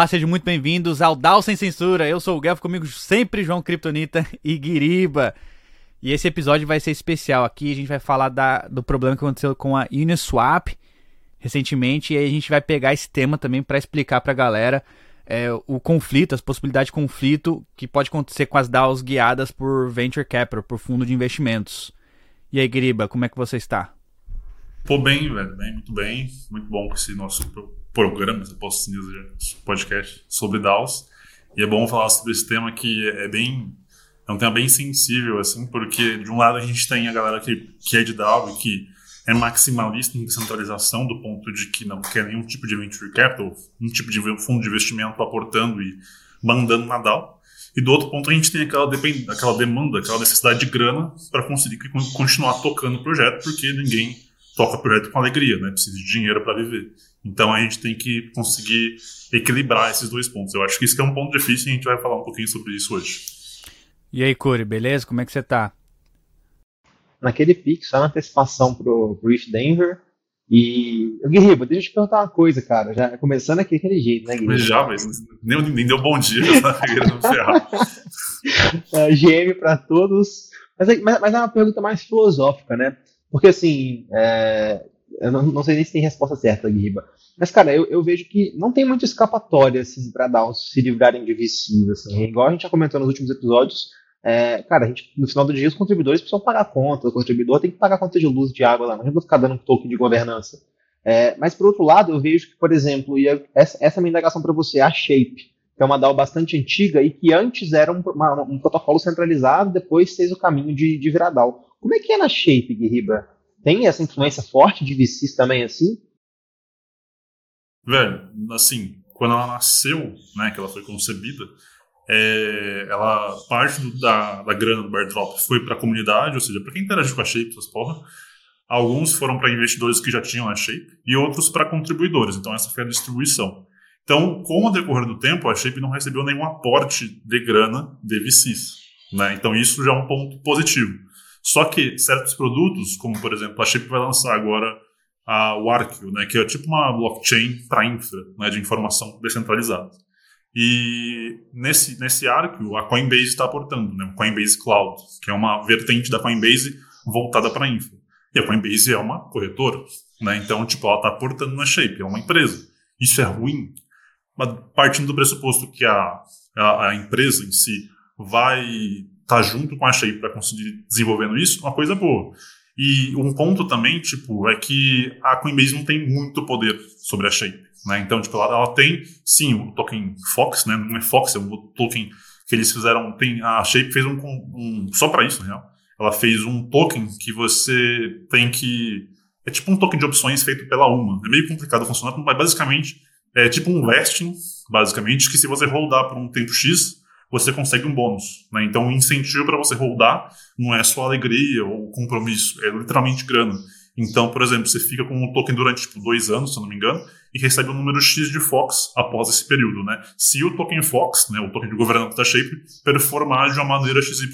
Olá, sejam muito bem-vindos ao DAO Sem Censura. Eu sou o Guelph, comigo sempre João Kryptonita e Guiriba. E esse episódio vai ser especial aqui. A gente vai falar da, do problema que aconteceu com a Uniswap recentemente. E aí a gente vai pegar esse tema também para explicar para a galera é, o conflito, as possibilidades de conflito que pode acontecer com as DAOs guiadas por Venture Capital, por fundo de investimentos. E aí, Guiriba, como é que você está? Pô, bem, velho, bem, muito bem. Muito bom com esse nosso programa, se eu posso dizer, podcast sobre DAOs. E é bom falar sobre esse tema que é bem. É um tema bem sensível, assim, porque de um lado a gente tem a galera que, que é de DAO e que é maximalista em descentralização, do ponto de que não quer nenhum tipo de venture capital, um tipo de fundo de investimento aportando e mandando na DAO. E do outro ponto a gente tem aquela, aquela demanda, aquela necessidade de grana para conseguir continuar tocando o projeto, porque ninguém toca o projeto com alegria, né? Precisa de dinheiro para viver. Então a gente tem que conseguir equilibrar esses dois pontos. Eu acho que isso que é um ponto difícil e a gente vai falar um pouquinho sobre isso hoje. E aí, Curi, beleza? Como é que você tá? Naquele pique, só na antecipação pro, pro East Denver. E, Guerriba, deixa eu te perguntar uma coisa, cara. Já começando aqui daquele jeito, né, Guerriba? Já, mas nem, nem deu bom dia, ferrar. uh, GM para todos. Mas, mas, mas é uma pergunta mais filosófica, né? Porque, assim, é, eu não, não, sei nem se tem resposta certa, Guiba. Mas, cara, eu, eu vejo que não tem muita escapatória esses Bradowns se livrarem de VCs, assim. Igual a gente já comentou nos últimos episódios, é, cara, gente, no final do dia os contribuidores precisam pagar a conta, o contribuidor tem que pagar a conta de luz, de água lá, não adianta ficar dando um token de governança. É, mas, por outro lado, eu vejo que, por exemplo, e essa, essa é a minha indagação para você, a Shape, que é uma DAO bastante antiga e que antes era um, uma, um protocolo centralizado, depois fez o caminho de, de virar DAO. Como é que é na Shape, Guiriba? Tem essa influência forte de VCs também assim? Velho, assim, quando ela nasceu, né, que ela foi concebida, é, ela parte do, da, da grana do Drop foi para a comunidade, ou seja, para quem interagiu com a Shape, essas porra. Alguns foram para investidores que já tinham a Shape e outros para contribuidores. Então essa foi a distribuição. Então, com o decorrer do tempo, a Shape não recebeu nenhum aporte de grana de VCs. Né? Então isso já é um ponto positivo. Só que certos produtos, como por exemplo a Chip vai lançar agora a, o né, que é tipo uma blockchain para infra, né, de informação descentralizada. E nesse, nesse Arquio, a Coinbase está aportando, né, o Coinbase Cloud, que é uma vertente da Coinbase voltada para infra. E a Coinbase é uma corretora, né, então tipo, ela está aportando na Shape, é uma empresa. Isso é ruim, mas partindo do pressuposto que a, a, a empresa em si vai tá junto com a Shape para conseguir desenvolvendo isso, uma coisa boa. E um ponto também, tipo, é que a Coinbase não tem muito poder sobre a Shape, né? Então, tipo, ela, ela tem, sim, o token Fox, né? Não é Fox, é um token que eles fizeram, tem, a Shape fez um, um só para isso, na real. Ela fez um token que você tem que é tipo um token de opções feito pela UMA. É meio complicado funcionar, mas basicamente é tipo um vesting, basicamente, que se você rodar por um tempo X, você consegue um bônus. Né? Então, o incentivo para você rodar não é só alegria ou compromisso, é literalmente grana. Então, por exemplo, você fica com um token durante tipo, dois anos, se eu não me engano, e recebe um número X de Fox após esse período. Né? Se o token Fox, né, o token de governança da Shape, performar de uma maneira XYZ.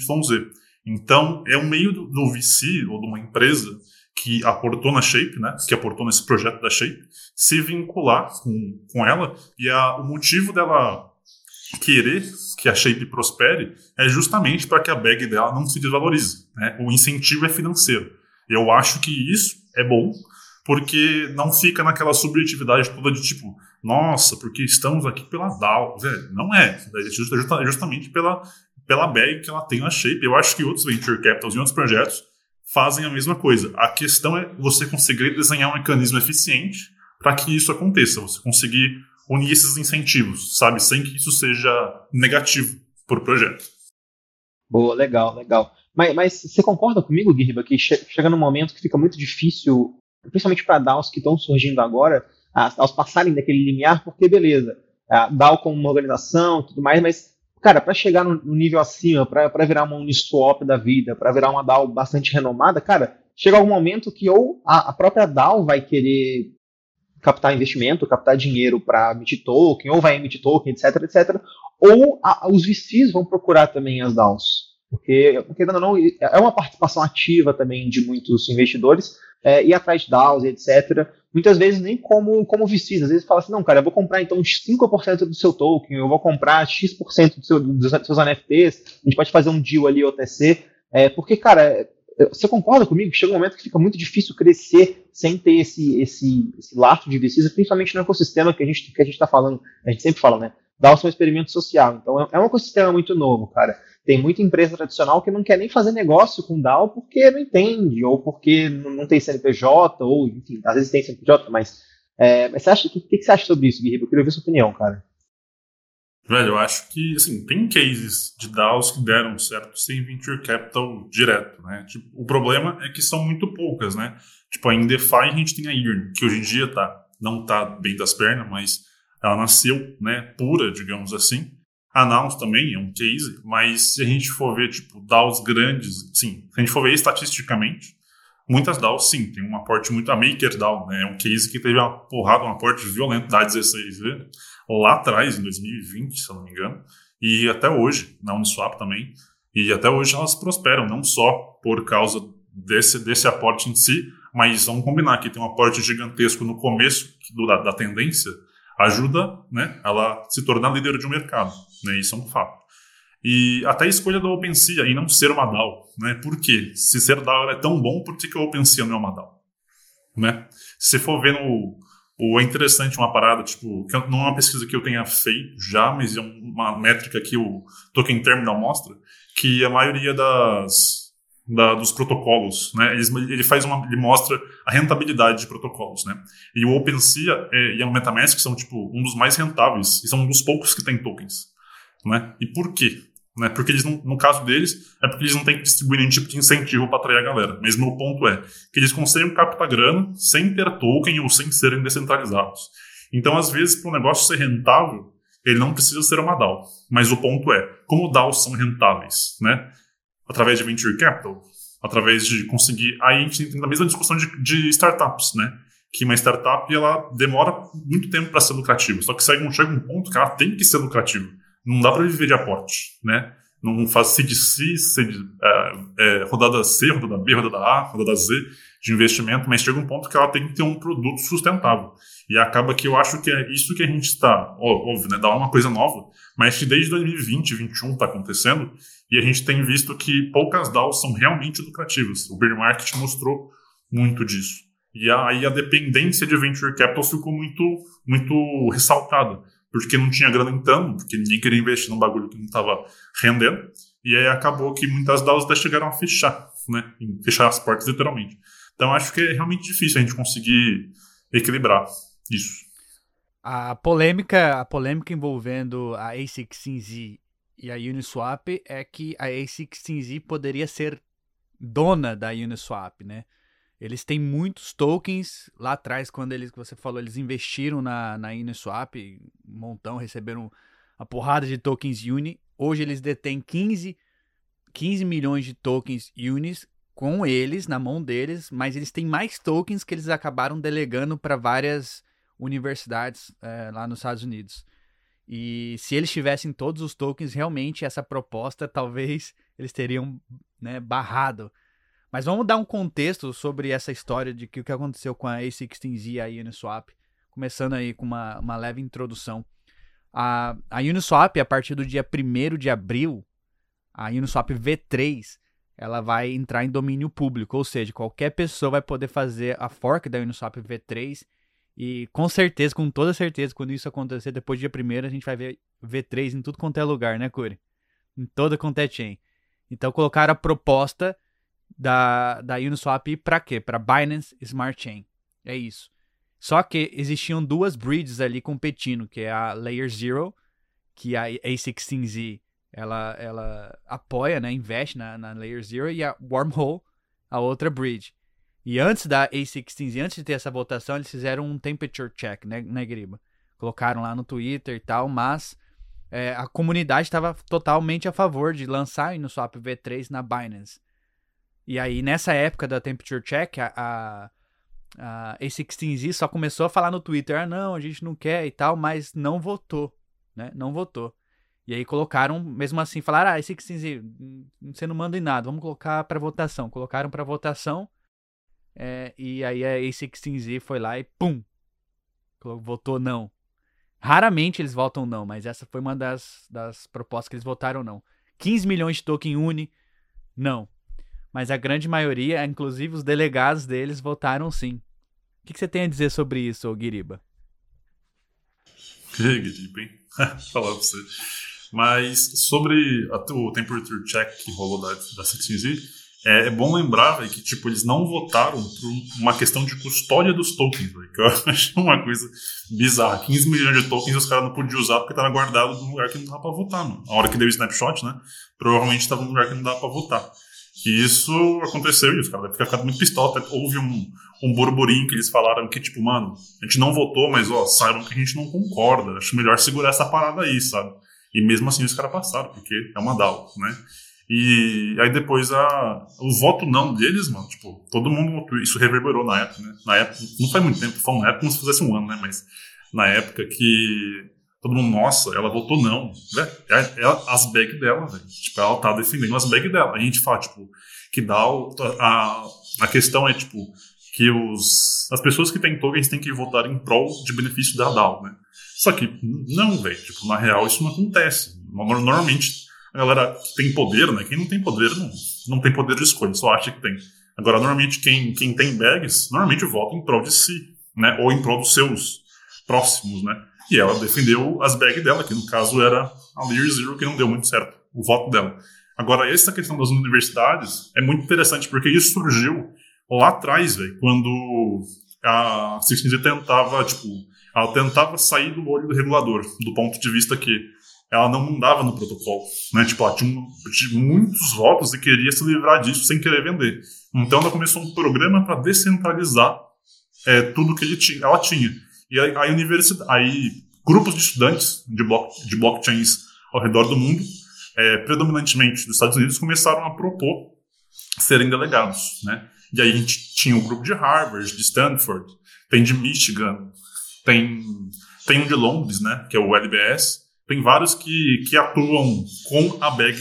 Então, é um meio do, do VC ou de uma empresa que aportou na Shape, né, que aportou nesse projeto da Shape, se vincular com, com ela. E a, o motivo dela querer que a Shape prospere é justamente para que a bag dela não se desvalorize. Né? O incentivo é financeiro. Eu acho que isso é bom, porque não fica naquela subjetividade toda de tipo, nossa, porque estamos aqui pela DAO. Não é. É justamente pela, pela bag que ela tem na Shape. Eu acho que outros venture capitals e outros projetos fazem a mesma coisa. A questão é você conseguir desenhar um mecanismo eficiente para que isso aconteça. Você conseguir unir esses incentivos, sabe? Sem que isso seja negativo para o projeto. Boa, legal, legal. Mas, mas você concorda comigo, Guirba, que che chega num momento que fica muito difícil, principalmente para DAOs que estão surgindo agora, aos passarem daquele limiar, porque beleza, a DAO como uma organização tudo mais, mas, cara, para chegar no, no, nível acima, para virar uma Uniswap da vida, para virar uma DAO bastante renomada, cara, chega algum momento que ou a, a própria DAO vai querer captar investimento, captar dinheiro para emitir token, ou vai emitir token, etc, etc. Ou a, os VCs vão procurar também as DAOs. Porque, querendo ou não, é uma participação ativa também de muitos investidores, é, ir atrás de DAOs, etc. Muitas vezes nem como, como VCs, às vezes fala assim, não, cara, eu vou comprar então 5% do seu token, eu vou comprar X% do seu, dos seus NFTs, a gente pode fazer um deal ali OTC, é, porque, cara, você concorda comigo que chega um momento que fica muito difícil crescer sem ter esse, esse, esse laço de VCs, principalmente no ecossistema que a gente que a gente está falando, a gente sempre fala, né? DAOs são um experimento social, então é, é um ecossistema muito novo, cara. Tem muita empresa tradicional que não quer nem fazer negócio com DAO porque não entende, ou porque não tem CNPJ, ou enfim, às vezes tem CNPJ, mas, é, mas você acha, o que, que, você acha sobre isso, Guilherme? Eu queria ouvir sua opinião, cara. Velho, eu acho que, assim, tem cases de DAOs que deram certo sem venture capital direto, né? Tipo, o problema é que são muito poucas, né? Tipo, em DeFi a gente tem a Earn, que hoje em dia tá, não tá bem das pernas, mas ela nasceu, né, pura, digamos assim. A Naus também é um case, mas se a gente for ver, tipo, DAOs grandes, sim, se a gente for ver estatisticamente, muitas DAOs, sim, tem um aporte muito... A MakerDAO, né, é um case que teve uma porrada, um aporte violento da 16, viu? Lá atrás, em 2020, se eu não me engano, e até hoje, na Uniswap também, e até hoje elas prosperam, não só por causa desse, desse aporte em si, mas vamos combinar que tem um aporte gigantesco no começo do, da, da, tendência, ajuda né, ela se tornar líder de um mercado, né, isso é um fato. E até a escolha do OpenSea e não ser uma DAO, né, por quê? Se ser DAO é tão bom, por que, que o OpenSea não é uma DAO? Né? Se for ver no, ou é interessante uma parada, tipo, que não é uma pesquisa que eu tenha feito já, mas é uma métrica que o Token Terminal mostra, que a maioria das, da, dos protocolos, né, ele, ele, faz uma, ele mostra a rentabilidade de protocolos, né, e o OpenSea é, e o MetaMask são, tipo, um dos mais rentáveis, e são um dos poucos que tem tokens, né, e por quê? Né? Porque eles não, no caso deles, é porque eles não têm que distribuir nenhum tipo de incentivo para atrair a galera. Mas meu ponto é que eles conseguem captar grana sem ter token ou sem serem descentralizados. Então, às vezes, para o negócio ser rentável, ele não precisa ser uma DAO. Mas o ponto é, como DAOs são rentáveis, né? Através de venture capital, através de conseguir. Aí a gente tem a mesma discussão de, de startups, né? Que uma startup ela demora muito tempo para ser lucrativa. Só que um, chega um ponto que ela tem que ser lucrativa não dá para viver de aporte, né? Não faz CDC, CD, é, é, rodada C, rodada B, rodada A, rodada Z de investimento, mas chega um ponto que ela tem que ter um produto sustentável. E acaba que eu acho que é isso que a gente está, óbvio, né? Dá uma coisa nova, mas que desde 2020, 2021 está acontecendo, e a gente tem visto que poucas DAOs são realmente lucrativas. O bear market mostrou muito disso. E aí a dependência de venture capital ficou muito, muito ressaltada porque não tinha grana entrando, porque ninguém queria investir num bagulho que não estava rendendo. E aí acabou que muitas DAOs até chegaram a fechar, né? Fechar as portas literalmente. Então acho que é realmente difícil a gente conseguir equilibrar isso. A polêmica, a polêmica envolvendo a A16Z e a Uniswap é que a A16Z poderia ser dona da Uniswap, né? Eles têm muitos tokens. Lá atrás, quando eles, você falou, eles investiram na, na Uniswap, um montão, receberam uma porrada de tokens Uni. Hoje eles detêm 15, 15 milhões de tokens Unis com eles, na mão deles, mas eles têm mais tokens que eles acabaram delegando para várias universidades é, lá nos Estados Unidos. E se eles tivessem todos os tokens, realmente essa proposta talvez eles teriam né, barrado mas vamos dar um contexto sobre essa história de que o que aconteceu com a A16Z e a Uniswap, começando aí com uma, uma leve introdução. A, a Uniswap, a partir do dia 1 de abril, a Uniswap V3, ela vai entrar em domínio público, ou seja, qualquer pessoa vai poder fazer a fork da Uniswap V3 e com certeza, com toda certeza, quando isso acontecer, depois do dia 1 a gente vai ver V3 em tudo quanto é lugar, né, Curi? Em toda quanto é chain. Então colocaram a proposta da, da Uniswap para quê? Para Binance Smart Chain. É isso. Só que existiam duas bridges ali competindo, que é a Layer Zero, que a A16Z ela, ela apoia, né, investe na, na Layer Zero, e a Wormhole, a outra bridge. E antes da A16Z, antes de ter essa votação, eles fizeram um temperature check, né, né Griba? Colocaram lá no Twitter e tal, mas é, a comunidade estava totalmente a favor de lançar a Uniswap V3 na Binance. E aí, nessa época da Temperature Check, a, a, a A16Z só começou a falar no Twitter: ah, não, a gente não quer e tal, mas não votou, né? Não votou. E aí colocaram, mesmo assim, falaram, ah, esse 16 você não manda em nada, vamos colocar para votação. Colocaram para votação, é, e aí a A16Z foi lá e pum, votou não. Raramente eles votam não, mas essa foi uma das, das propostas que eles votaram não. 15 milhões de token Uni, não. Mas a grande maioria, inclusive os delegados deles, votaram sim. O que, você tem a dizer sobre isso, Guiriba? Que Guiriba, hein? Falar pra você. Mas sobre a, o temperature check que rolou da, da 16Z, é, é, bom lembrar véio, que tipo, eles não votaram por uma questão de custódia dos tokens, véio, que eu acho uma coisa bizarra. 15 milhões de tokens os caras não podiam usar porque estava guardado num lugar que não dava pra votar. Mano. A hora que deu o snapshot, né? Provavelmente estava num lugar que não dava pra votar. Que isso aconteceu e os caras devem ficar muito pistola. Houve um, um burburinho que eles falaram que, tipo, mano, a gente não votou, mas ó, saibam que a gente não concorda. Acho melhor segurar essa parada aí, sabe? E mesmo assim os caras passaram, porque é uma DAO, né? E aí depois a, o voto não deles, mano, tipo, todo mundo, isso reverberou na época, né? Na época, não faz muito tempo, foi na época como se fizesse um ano, né? Mas na época que todo mundo, nossa, ela votou não. É, é, é as bags dela, velho. Tipo, ela tá defendendo as bags dela. A gente fala, tipo, que dá o, a, a questão é, tipo, que os, as pessoas que têm tokens têm que votar em prol de benefício da DAO, né? Só que não, velho. Tipo, na real isso não acontece. Normalmente a galera que tem poder, né? Quem não tem poder não, não tem poder de escolha, só acha que tem. Agora, normalmente quem, quem tem bags, normalmente vota em prol de si, né? Ou em prol dos seus próximos, né? E ela defendeu as bags dela, que no caso era a Lear Zero, que não deu muito certo, o voto dela. Agora, essa questão das universidades é muito interessante, porque isso surgiu lá atrás, velho, quando a 16 tentava, tipo, ela tentava sair do olho do regulador, do ponto de vista que ela não mandava no protocolo, né? Tipo, ela tinha, tinha muitos votos e queria se livrar disso sem querer vender. Então ela começou um programa para descentralizar é, tudo que ele tinha, ela tinha. E aí, a universidade, aí grupos de estudantes de, block, de blockchains ao redor do mundo, é, predominantemente dos Estados Unidos, começaram a propor serem delegados, né? E aí a gente tinha o grupo de Harvard, de Stanford, tem de Michigan, tem, tem um de Londres, né? Que é o LBS. Tem vários que, que atuam com a bag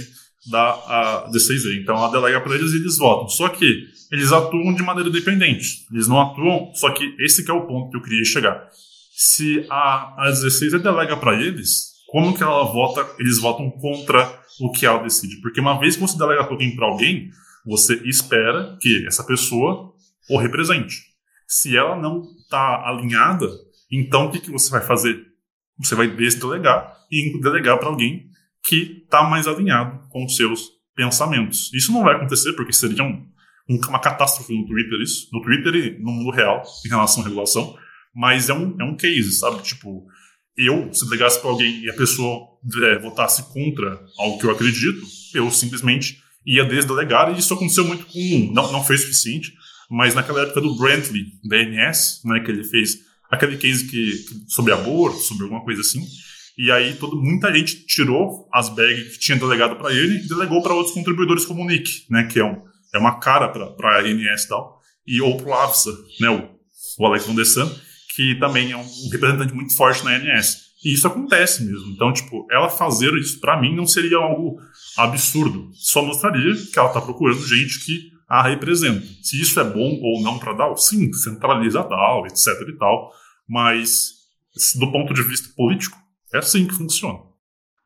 da a D6E. Então ela delega para eles e eles votam. Só que eles atuam de maneira independente. Eles não atuam, só que esse que é o ponto que eu queria chegar. Se a, a 16 delega para eles, como que ela vota? Eles votam contra o que ela decide. Porque uma vez que você delega token para alguém, você espera que essa pessoa o represente. Se ela não está alinhada, então o que, que você vai fazer? Você vai desdelegar e delegar para alguém que está mais alinhado com os seus pensamentos. Isso não vai acontecer porque seria um, um, uma catástrofe no Twitter, isso, no Twitter e no mundo real, em relação à regulação, mas é um, é um case, sabe? Tipo, eu, se delegasse para alguém e a pessoa é, votasse contra algo que eu acredito, eu simplesmente ia desdelegar, e isso aconteceu muito com. Não, não foi suficiente, mas naquela época do Brantley, da NS, né, que ele fez aquele case que, sobre aborto, sobre alguma coisa assim. E aí todo, muita gente tirou as bags que tinha delegado para ele e delegou para outros contribuidores como o Nick, né, que é, um, é uma cara para a NS e tal, e ou para o AVSA, né, o, o Alex Van der Sun, que também é um representante muito forte na NS. E isso acontece mesmo. Então, tipo, ela fazer isso para mim não seria algo absurdo. Só mostraria que ela tá procurando gente que a representa. Se isso é bom ou não para DAO, sim, centraliza a DAO, etc e tal. Mas, do ponto de vista político, é assim que funciona.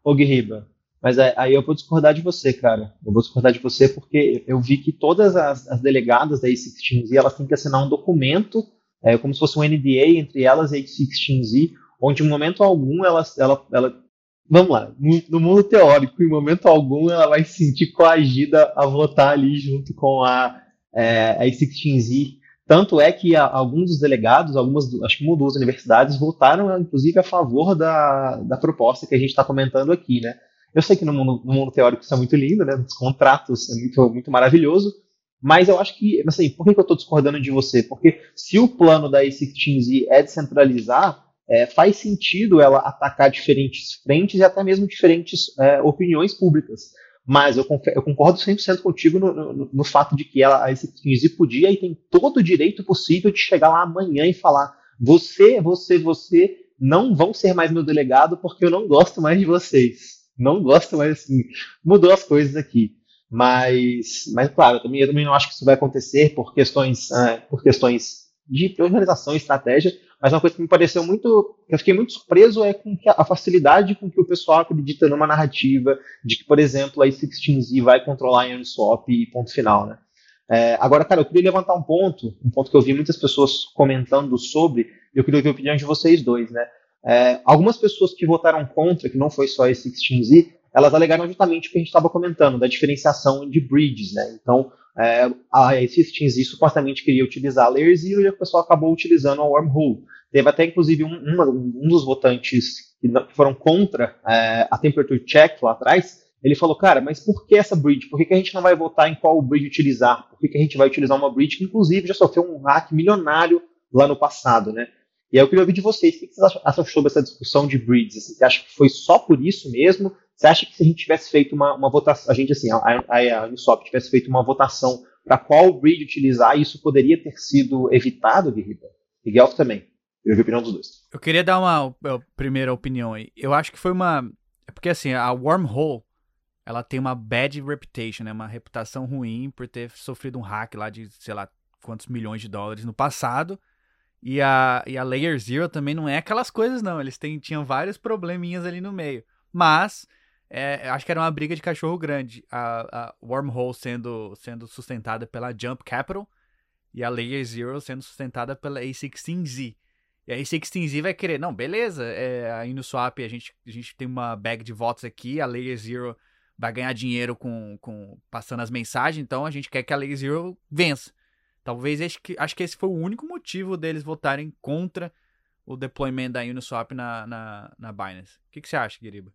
Ô Guirriba, mas aí eu vou discordar de você, cara. Eu vou discordar de você porque eu vi que todas as, as delegadas da A16Z elas têm que assinar um documento, é, como se fosse um NDA entre elas e a A16Z, onde em momento algum ela, ela, ela vamos lá, no, mundo teórico, em momento algum ela vai se sentir coagida a votar ali junto com a, é, a A16Z. Tanto é que a, alguns dos delegados, algumas, acho que uma ou duas universidades, votaram, inclusive, a favor da, da proposta que a gente está comentando aqui, né? Eu sei que no mundo, no mundo, teórico isso é muito lindo, né? Os contratos é muito, muito maravilhoso, mas eu acho que, assim, por que, eu estou discordando de você? Porque se o plano da A16Z é descentralizar, é, faz sentido ela atacar diferentes frentes e até mesmo diferentes é, opiniões públicas. Mas eu, eu concordo 100% contigo no, no, no, fato de que ela, a SX podia e tem todo o direito possível de chegar lá amanhã e falar: você, você, você não vão ser mais meu delegado porque eu não gosto mais de vocês. não gosto, mas assim, mudou as coisas aqui. Mas, mas claro, eu também, eu também não acho que isso vai acontecer por questões, uh, por questões de organização estratégia, mas uma coisa que me pareceu muito, que eu fiquei muito surpreso é com a facilidade com que o pessoal acredita numa narrativa de que, por exemplo, a i16z vai controlar a Uniswap e ponto final, né? É, agora, cara, eu queria levantar um ponto, um ponto que eu vi muitas pessoas comentando sobre, e eu queria ouvir a opinião de vocês dois, né? É, algumas pessoas que votaram contra, que não foi só a i16z, elas alegaram justamente o que a gente estava comentando, da diferenciação de bridges, né? Então, é, a i16z supostamente queria utilizar a Layer Zero e o pessoal acabou utilizando a Wormhole. Teve até, inclusive, um, um, um dos votantes que, foram contra é, a temperature check lá atrás, ele falou, cara, mas por que essa bridge? Por que, que a gente não vai votar em qual bridge utilizar? Por que, que a gente vai utilizar uma bridge que, inclusive, já sofreu um hack milionário lá no passado, né? E aí eu queria ouvir de vocês, o que vocês acham sobre essa discussão de bridges? Você acha que foi só por isso mesmo? Você acha que se a gente tivesse feito uma, uma votação, a gente assim, a, a, a Uniswap tivesse feito uma votação para qual bridge utilizar, isso poderia ter sido evitado, Guerrilla? E Guelph também. Eu vi a opinião dos dois. Eu queria dar uma primeira opinião aí. Eu acho que foi uma. É porque assim, a Wormhole ela tem uma bad reputation, né? Uma reputação ruim por ter sofrido um hack lá de, sei lá, quantos milhões de dólares no passado. E a, e a Layer Zero também não é aquelas coisas, não. Eles têm, tinham vários probleminhas ali no meio. Mas, é, acho que era uma briga de cachorro grande. A, a Wormhole sendo, sendo sustentada pela Jump Capital e a Layer Zero sendo sustentada pela A16Z. E a A16Z vai querer, não, beleza, é, a Uniswap a gente, a gente tem uma bag de votos aqui, a Layer Zero vai ganhar dinheiro com, com passando as mensagens, então a gente quer que a Lei Zero vença. Talvez acho que, acho que esse foi o único motivo deles votarem contra o deployment da Uniswap na, na, na Binance. O que, que você acha, Guiriba?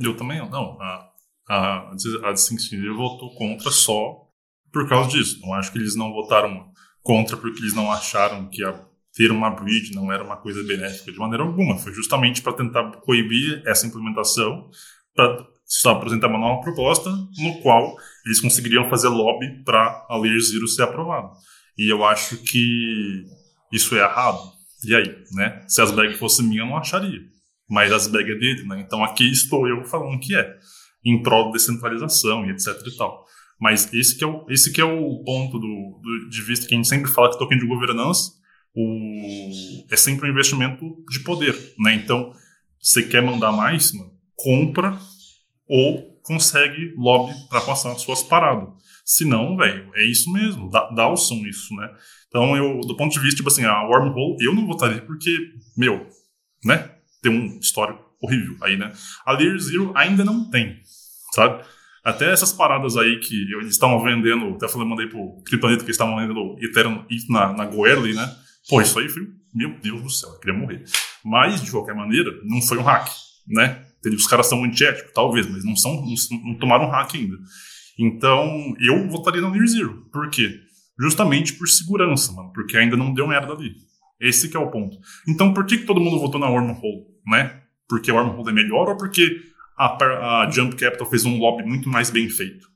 Eu também não. A, a, a Distinction votou contra só por causa disso. Não acho que eles não votaram contra porque eles não acharam que a, ter uma bridge não era uma coisa benéfica de maneira alguma. Foi justamente para tentar coibir essa implementação para apresentar uma nova proposta no qual eles conseguiriam fazer lobby para a Layer Zero ser aprovada. E eu acho que isso é errado. E aí, né? Se as bags fossem minhas, eu não acharia. Mas as é dele, né? Então aqui estou eu falando que é. Em prol da descentralização e etc e tal. Mas esse que é o, esse que é o ponto do, do de vista que a gente sempre fala que token de governança o, é sempre um investimento de poder, né? Então, você quer mandar mais, mano, compra ou consegue lobby para passar as suas paradas. Se não, velho, é isso mesmo, dá, dá o som isso, né? Então, eu, do ponto de vista, tipo assim, a Wormhole, eu não votaria porque, meu, né? Tem um histórico horrível aí, né? A Layer Zero ainda não tem, sabe? Até essas paradas aí que eles estavam vendendo, até falei, mandei pro Kryptonita que eles estavam vendendo Ethereum na, na Goerli, né? Pô, isso aí foi, meu Deus do céu, eu queria morrer. Mas, de qualquer maneira, não foi um hack, né? Os caras são antiéticos, talvez, mas não, são, não, não tomaram hack ainda. Então, eu votaria no Near Zero. Por quê? Justamente por segurança, mano. Porque ainda não deu merda ali. Esse que é o ponto. Então, por que, que todo mundo votou na Wormhole, né? Porque a Wormhole é melhor ou porque a, a Jump Capital fez um lobby muito mais bem feito?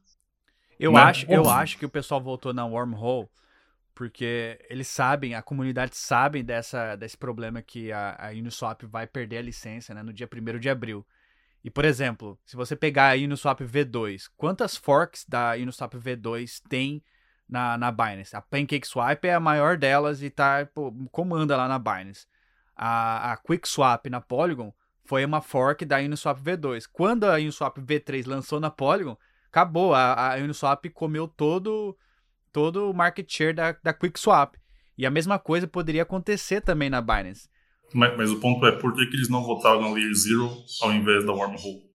Eu, né? acho, eu acho que o pessoal votou na Wormhole porque eles sabem, a comunidade sabe dessa, desse problema que a, a Uniswap vai perder a licença né, no dia 1 de abril. E, por exemplo, se você pegar a Uniswap V2, quantas forks da Uniswap V2 tem na, na Binance? A PancakeSwap é a maior delas e tá, pô, comanda lá na Binance. A, a QuickSwap na Polygon foi uma fork da Uniswap V2. Quando a Uniswap V3 lançou na Polygon, acabou. A, a Uniswap comeu todo todo o market share da, da QuickSwap. E a mesma coisa poderia acontecer também na Binance. Mas, mas o ponto é, por que, que eles não votaram na Layer Zero ao invés da Wormhole?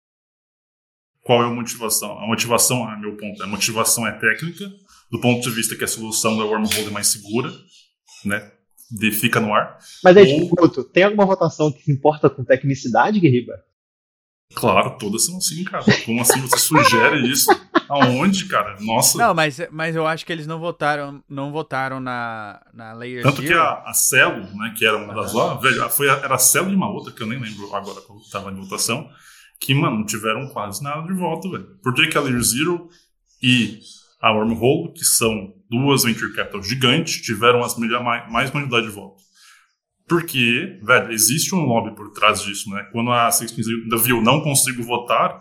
Qual é a motivação? A motivação, ah, meu ponto, a motivação é técnica, do ponto de vista que a solução da Wormhole é mais segura, né? De, fica no ar. Mas aí, Ou... Tipo, tem alguma votação que se importa com tecnicidade, Guerriba? Claro, todas são assim, cara. Como assim você sugere isso? Aonde, cara? Nossa. Não, mas, mas eu acho que eles não votaram, não votaram na, na Layer Tanto Zero. que a, a Celo, né, que era uma das lá, velho, foi a, era a Celo e uma outra, que eu nem lembro agora quando tava em votação, que, mano, não tiveram quase nada de voto, velho. Por que, que a Layer Zero e a Wormhole, que são duas venture capital gigantes, tiveram as mais, quantidade de votos? Porque, velho, existe um lobby por trás disso, né? Quando a Sixpence viu não consigo votar,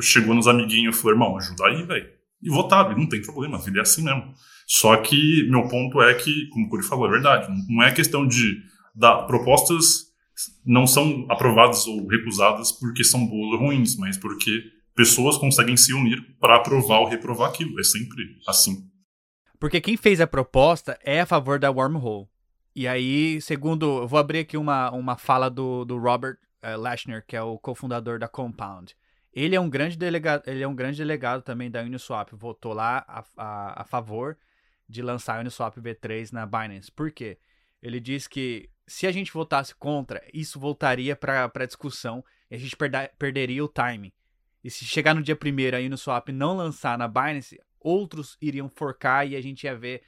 chegou nos amiguinhos e falou, irmão, ajuda aí, velho. E votaram, não tem problema, a vida é assim mesmo. Só que meu ponto é que, como o Curi falou, é verdade, não é questão de dar propostas não são aprovadas ou recusadas porque são boas ou ruins, mas porque pessoas conseguem se unir para aprovar ou reprovar aquilo. É sempre assim. Porque quem fez a proposta é a favor da wormhole. E aí, segundo. Eu vou abrir aqui uma, uma fala do, do Robert uh, Lashner, que é o cofundador da Compound. Ele é um grande delegado, ele é um grande delegado também da Uniswap. Votou lá a, a, a favor de lançar a Uniswap V3 na Binance. Por quê? Ele diz que se a gente votasse contra, isso voltaria para a discussão e a gente perda, perderia o time. E se chegar no dia primeiro a Uniswap não lançar na Binance, outros iriam forcar e a gente ia ver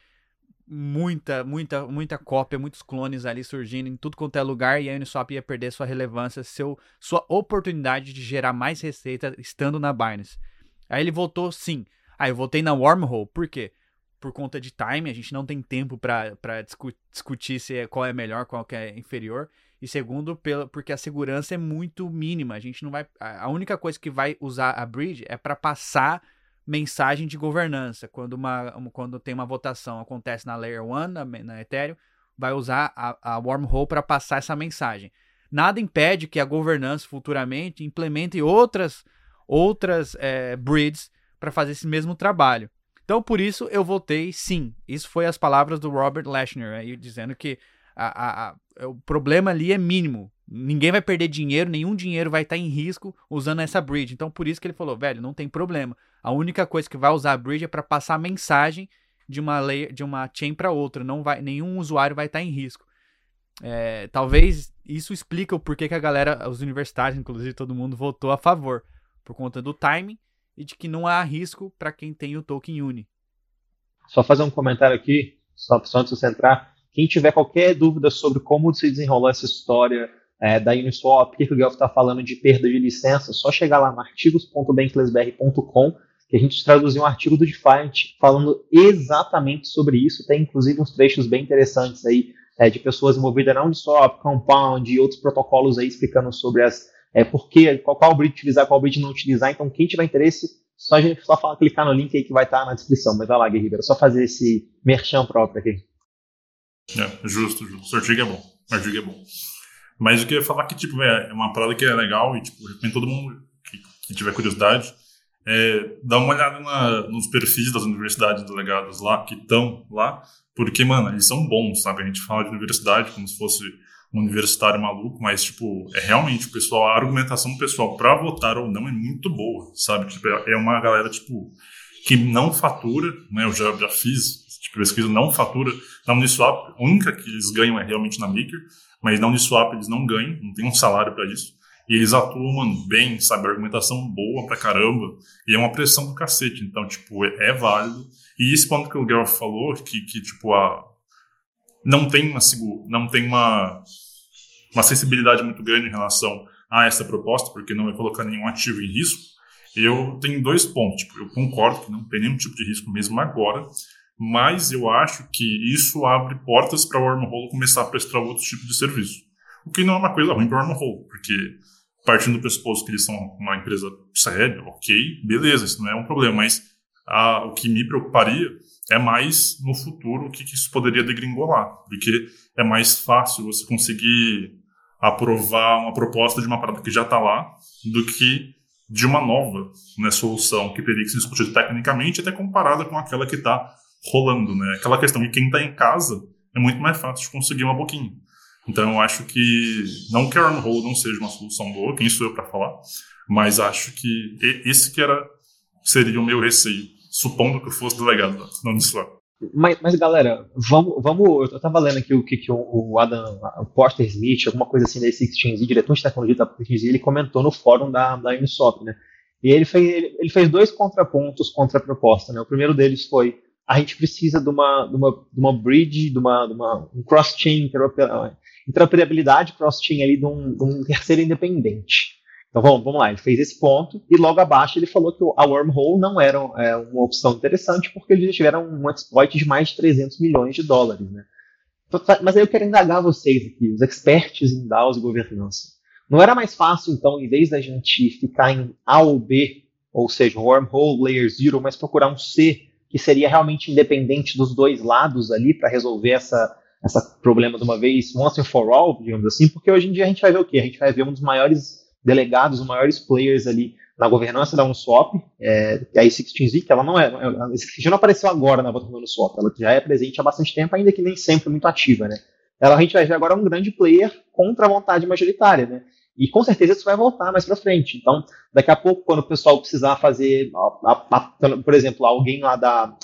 muita, muita, muita cópia, muitos clones ali surgindo em tudo quanto é lugar e a Uniswap ia perder sua relevância, seu, sua oportunidade de gerar mais receita estando na Binance. Aí ele votou sim. Aí ah, eu votei na Wormhole, por quê? Por conta de time, a gente não tem tempo para discu discutir se é, qual é melhor, qual é inferior. E segundo, pela, porque a segurança é muito mínima. A gente não vai. A única coisa que vai usar a bridge é para passar mensagem de governança. Quando, uma, quando tem uma votação, acontece na Layer 1, na, na Ethereum, vai usar a, a wormhole para passar essa mensagem. Nada impede que a governança futuramente implemente outras, outras é, bridges para fazer esse mesmo trabalho. Então, por isso, eu votei sim. Isso foi as palavras do Robert Lashner, aí, dizendo que a, a, a, o problema ali é mínimo. Ninguém vai perder dinheiro, nenhum dinheiro vai estar em risco usando essa bridge. Então, por isso que ele falou, velho, não tem problema. A única coisa que vai usar a bridge é para passar mensagem de uma layer, de uma chain para outra. Não vai, nenhum usuário vai estar em risco. É, talvez isso explica o porquê que a galera, os universitários, inclusive todo mundo, votou a favor. Por conta do timing e de que não há risco para quem tem o token Uni. Só fazer um comentário aqui, só, só antes de você entrar. Quem tiver qualquer dúvida sobre como se desenrolou essa história é, da Uniswap, por que o Guelph está falando de perda de licença, só chegar lá no artigos.banklessbr.com que a gente traduziu um artigo do Defiant falando exatamente sobre isso. Tem inclusive uns trechos bem interessantes aí é, de pessoas envolvidas na Uniswap, Compound e outros protocolos aí explicando sobre as é, por que, qual, qual bridge utilizar, qual bridge não utilizar. Então, quem tiver interesse, só só clicar no link aí que vai estar na descrição. Mas vai lá, Guerreiro, só fazer esse merchan próprio aqui. É, justo, justo. O artigo é bom. O artigo é bom. Mas eu queria falar que, tipo, é uma parada que é legal e, tipo, recomendo todo mundo que, que tiver curiosidade é, dá uma olhada na, nos perfis das universidades delegadas lá, que estão lá, porque, mano, eles são bons, sabe? A gente fala de universidade como se fosse um universitário maluco, mas, tipo, é realmente o pessoal, a argumentação pessoal para votar ou não é muito boa, sabe? Tipo, é uma galera, tipo, que não fatura, né? Eu já, já fiz pesquisa, não fatura. Na Uniswap, a única que eles ganham é realmente na Maker, mas na Uniswap eles não ganham, não tem um salário para isso. E eles atuam, mano, bem, sabe? Argumentação boa pra caramba. E é uma pressão do cacete. Então, tipo, é, é válido. E esse ponto que o Guelph falou, que, que tipo, a, não tem uma não tem uma, uma sensibilidade muito grande em relação a essa proposta, porque não vai colocar nenhum ativo em risco. Eu tenho dois pontos. Tipo, eu concordo que não tem nenhum tipo de risco mesmo agora, mas eu acho que isso abre portas para o Wormhole começar a prestar outros tipos de serviço. O que não é uma coisa ruim para o Wormhole, porque partindo do pressuposto que eles são uma empresa séria, ok, beleza, isso não é um problema, mas a, o que me preocuparia é mais no futuro o que, que isso poderia degringolar, porque é mais fácil você conseguir aprovar uma proposta de uma parada que já está lá do que de uma nova né, solução que teria que ser discutida tecnicamente até comparada com aquela que está rolando, né? Aquela questão de quem está em casa é muito mais fácil de conseguir uma boquinha. Então eu acho que não que a Armhole não seja uma solução boa, quem sou eu para falar, mas acho que esse que era seria o meu receio, supondo que eu fosse delegado da Uniswap. Mas, mas, galera, vamos, vamos. Eu tava lendo aqui o que, que o Adam, o Porter Smith, alguma coisa assim da Exchange, diretor de tecnologia da Exchange, ele comentou no fórum da, da Uniswap, né? E ele fez, ele, ele fez dois contrapontos contra a proposta, né? O primeiro deles foi a gente precisa de uma, de uma, de uma bridge, de uma, de uma um cross-chain interoperabilidade cross-chain ali de um, de um, terceiro independente. Então vamos, vamos lá, ele fez esse ponto e logo abaixo ele falou que a wormhole não era é, uma opção interessante porque eles tiveram um exploit de mais de 300 milhões de dólares. Né? Mas aí eu quero indagar vocês aqui, os experts em DAOs e governança. Não era mais fácil, então, em vez da gente ficar em A ou B, ou seja, wormhole, layer zero, mas procurar um C que seria realmente independente dos dois lados ali para resolver essa, essa problema de uma vez, once and for all, digamos assim, porque hoje em dia a gente vai ver o quê? A gente vai ver um dos maiores delegados, os maiores players ali na governança da Uniswap, é, a i16Z, que ela não é, a i16 não apareceu agora na votação da Uniswap, ela já é presente há bastante tempo, ainda que nem sempre muito ativa, né? Ela, a gente vai ver agora um grande player contra a vontade majoritária, né? E com certeza isso vai voltar mais para frente. Então, daqui a pouco, quando o pessoal precisar fazer, a, a, a, por exemplo, alguém lá da.